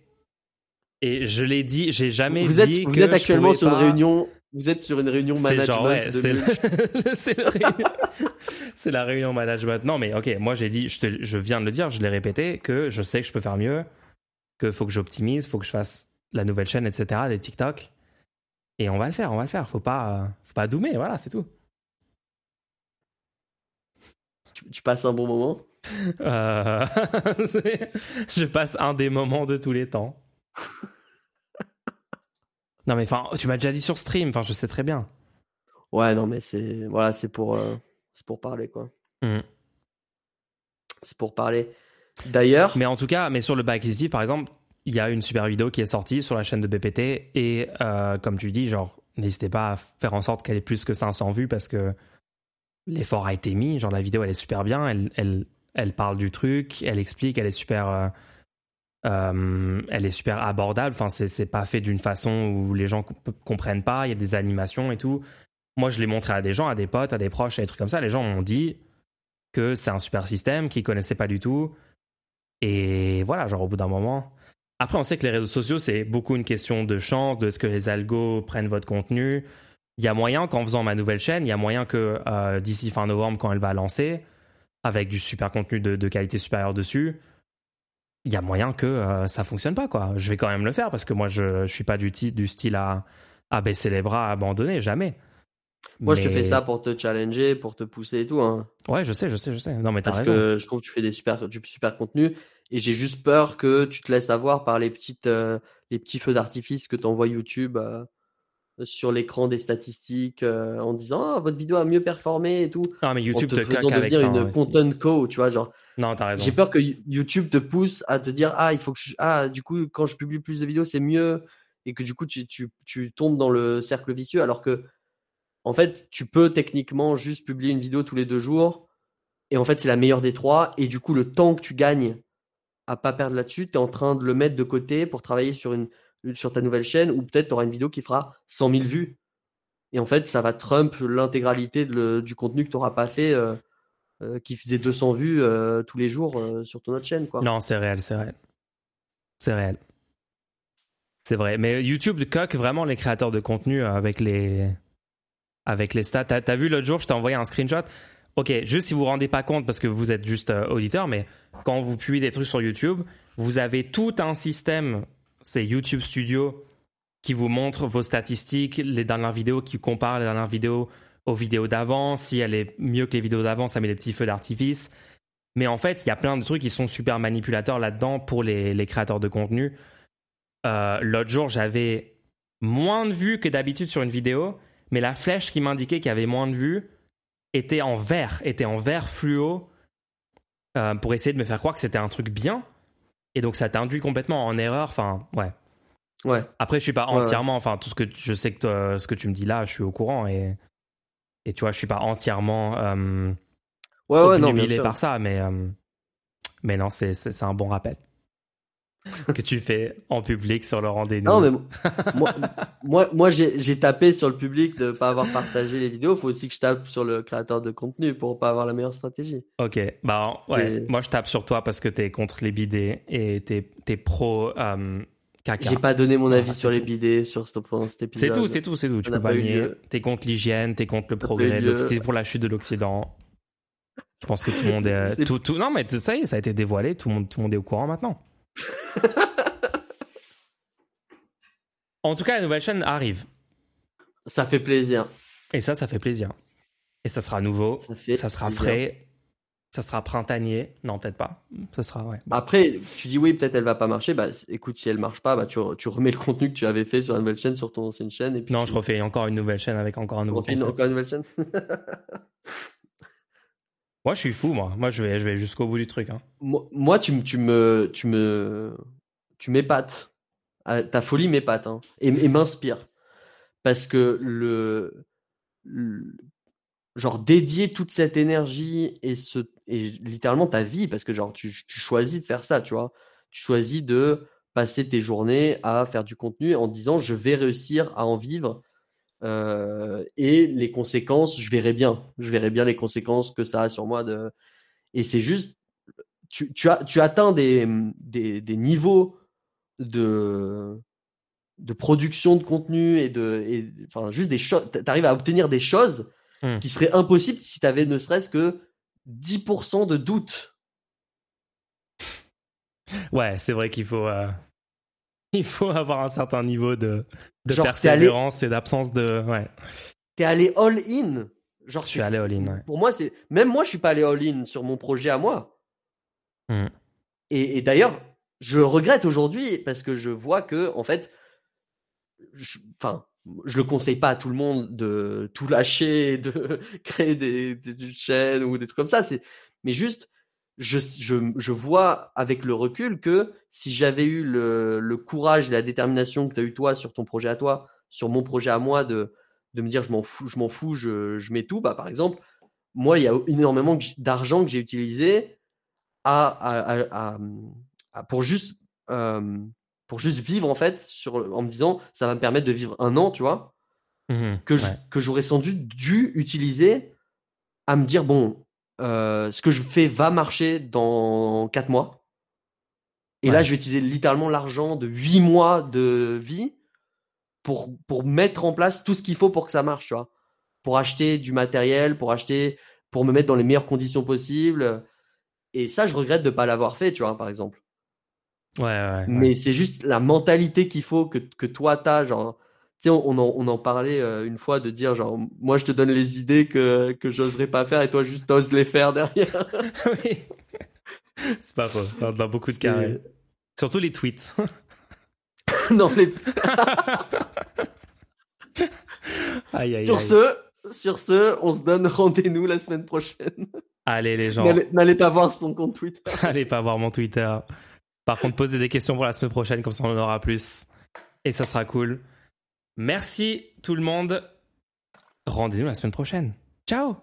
Et je l'ai dit, j'ai jamais Vous êtes, dit vous que êtes je actuellement sur une réunion. Vous êtes sur une réunion C'est management genre, ouais, c'est la réunion management. Non, mais ok, moi j'ai dit, je, te- je viens de le dire, je l'ai répété, que je sais que je peux faire mieux, que faut que j'optimise, faut que je fasse la nouvelle chaîne, etc., des TikTok. Et on va le faire, on va le faire. Faut pas, euh, faut pas doomer, voilà, c'est tout. Tu, tu passes un bon moment? Euh, je passe un des moments de tous les temps. Non, mais enfin, tu m'as déjà dit sur stream, enfin, je sais très bien. Ouais, non, mais c'est voilà, c'est pour, euh, c'est pour parler quoi. Mhm. C'est pour parler. D'ailleurs, Mais en tout cas, mais sur le back Steve, par exemple, il y a une super vidéo qui est sortie sur la chaîne de BPT et euh, comme tu dis, genre, n'hésitez pas à faire en sorte qu'elle ait plus que 500 vues parce que l'effort a été mis. Genre, la vidéo, elle est super bien, elle, elle, elle parle du truc, elle explique, elle est super, euh, euh, elle est super abordable. Enfin, c'est pas fait d'une façon où les gens comp- comprennent pas. Il y a des animations et tout. Moi, je l'ai montré à des gens, à des potes, à des proches, à des trucs comme ça. Les gens m'ont dit que c'est un super système qu'ils connaissaient pas du tout. Et voilà, genre au bout d'un moment. Après, on sait que les réseaux sociaux, c'est beaucoup une question de chance, de est-ce que les algos prennent votre contenu. Il y a moyen qu'en faisant ma nouvelle chaîne, il y a moyen que euh, d'ici fin novembre, quand elle va lancer, avec du super contenu de qualité supérieure dessus, il y a moyen que euh, ça fonctionne pas, quoi. Je vais quand même le faire parce que moi, je, je suis pas du, du style à, à baisser les bras, à abandonner, jamais. moi, je te Mais- fais ça pour te challenger, pour te pousser et tout. Hein. Ouais, je sais, je sais, je sais. Non, mais t'as Parce raison. que je trouve que tu fais des super, du super contenu. Et j'ai juste peur que tu te laisses avoir par les, petites, euh, les petits feux d'artifice que t'envoie YouTube euh, sur l'écran des statistiques euh, en disant Ah, votre vidéo a mieux performé et tout. Non, mais YouTube en te, te faisant devenir ça. une hein. content co, tu vois. Genre, Non, t'as raison. J'ai peur que YouTube te pousse à te dire ah il faut que ah du coup quand je publie plus de vidéos c'est mieux et que du coup tu, tombes dans le cercle vicieux alors que en fait tu peux techniquement juste publier une vidéo tous les deux jours et en fait c'est la meilleure des trois et du coup le temps que tu gagnes à pas perdre là-dessus tu es en train de le mettre de côté pour travailler sur une ta nouvelle chaîne ou peut-être tu auras une vidéo qui fera 100 000 vues et en fait ça va trump l'intégralité du contenu que tu n'auras pas fait euh, euh, qui faisait 200 vues euh, tous les jours euh, sur ton autre chaîne quoi. Non, c'est réel, c'est réel. C'est réel. C'est vrai. Mais YouTube coque vraiment les créateurs de contenu avec les, avec les stats. T'as, vu l'autre jour, je t'ai envoyé un screenshot. Ok, juste si vous vous rendez pas compte parce que vous êtes juste auditeur, mais quand vous publiez des trucs sur YouTube, vous avez tout un système, c'est YouTube Studio, qui vous montre vos statistiques, les dernières vidéos, qui compare les dernières vidéos aux vidéos d'avant. Si elle est mieux que les vidéos d'avant, ça met des petits feux d'artifice. Mais en fait, il y a plein de trucs qui sont super manipulateurs là-dedans pour les, les créateurs de contenu. Euh, L'autre jour, j'avais moins de vues que d'habitude sur une vidéo, mais la flèche qui m'indiquait qu'il y avait moins de vues était en vert, était en vert fluo euh, pour essayer de me faire croire que c'était un truc bien. Et donc ça t'induit complètement en erreur. Enfin, ouais. Ouais. Après, je suis pas entièrement. Enfin, tout ce que je sais que ce que tu me dis là, je suis au courant et et tu vois, je suis pas entièrement euh, Ouais, ouais, non, par ça, mais euh, mais non, c'est un bon rappel que tu fais en public sur le rendez-vous. Non, mais moi, moi, moi j'ai tapé sur le public de pas avoir partagé les vidéos. Faut aussi que je tape sur le créateur de contenu pour pas avoir la meilleure stratégie. Ok, bah ouais, Et- moi je tape sur toi parce que t'es contre les bidets et t'es t'es pro euh. J'ai pas donné mon avis Ah, sur c'est les bidets sur ce- pendant cet épisode. C'est tout, c'est tout, c'est tout. Tu peux pas nier. T'es contre l'hygiène, t'es contre le progrès, t'es pour la chute de l'Occident. Je pense que tout le monde est. Tout, tout, non, mais ça y est, ça a été dévoilé. Tout le monde, tout le monde est au courant maintenant. en tout cas, la nouvelle chaîne arrive. Ça fait plaisir. Et ça, ça fait plaisir. Et ça sera nouveau. Ça Ça sera plaisir. frais. Ça sera printanier? Non, peut-être pas. Ça sera, ouais. Après, tu dis oui, peut-être elle va pas marcher. Bah, écoute, si elle marche pas, bah, tu, tu remets le contenu que tu avais fait sur la nouvelle chaîne sur ton ancienne chaîne. Et puis non, tu je refais encore une nouvelle chaîne avec encore un nouveau refais concept. encore une nouvelle chaîne. Moi, je suis fou, moi. Moi, je vais, je vais jusqu'au bout du truc. Hein. moi, moi, tu, me- tu me, tu me, tu m'épates. Ah, Ta folie m'épate hein, et, et m'inspire parce que le, le- genre dédier toute cette énergie et ce et littéralement ta vie parce que genre tu, tu choisis de faire ça, tu vois. Tu choisis de passer tes journées à faire du contenu en disant je vais réussir à en vivre euh, et les conséquences, je verrai bien. Je verrai bien les conséquences que ça a sur moi de et c'est juste tu, tu, as, tu atteins des, des, des niveaux de, de production de contenu et de et, enfin juste des choses tu arrives à obtenir des choses Hmm. qui seraient impossibles si tu avais ne serait-ce que 10% de doute Ouais, c'est vrai qu'il faut, euh, il faut avoir un certain niveau de, de Genre, t'es allé- persévérance et d'absence de. Ouais, t'es allé all in genre je suis allé all-in. Ouais. pour moi c'est même moi je suis pas allé all in sur mon projet à moi Hmm. et, et d'ailleurs je regrette aujourd'hui parce que je vois que en fait je- enfin je le conseille pas à tout le monde de tout lâcher de créer des, chaînes ou des trucs comme ça. Mais juste je, vois avec le recul que si j'avais eu le, courage et la détermination que tu as eu toi sur ton projet à toi, sur mon projet à moi, de, de me dire je m'en fous, je m'en fous, je, mets tout, bah, par exemple, moi, il y a énormément d'argent que j'ai utilisé à- pour, juste, euh, pour juste vivre, en fait, sur, en me disant ça va me permettre de vivre un an, tu vois Mhm, que je- ouais. que j'aurais sans doute dû utiliser à me dire bon euh, ce que je fais va marcher dans 4 mois. Et là je vais utiliser littéralement l'argent de 8 mois de vie pour pour mettre en place tout ce qu'il faut pour que ça marche tu vois. Pour acheter du matériel pour acheter pour me mettre dans les meilleures conditions possibles. Et ça je regrette de pas l'avoir fait tu vois par exemple Ouais, ouais, ouais. mais c'est juste la mentalité qu'il faut que, que toi t'as genre tu sais on, on en, on en parlait euh, une fois de dire genre moi je te donne les idées que que j'oserais pas faire et toi juste t'oses les faire derrière oui. C'est pas faux. Ça dans beaucoup de carrés. Surtout les tweets. non les- aïe, aïe, sur aïe. ce sur ce on se donne rendez-vous la semaine prochaine Allez, les gens. n'allez n'allez pas voir son compte Twitter Allez pas voir mon Twitter. Par contre, posez des questions pour la semaine prochaine, comme ça on en aura plus. Et ça sera cool. Merci tout le monde. Rendez-nous la semaine prochaine. Ciao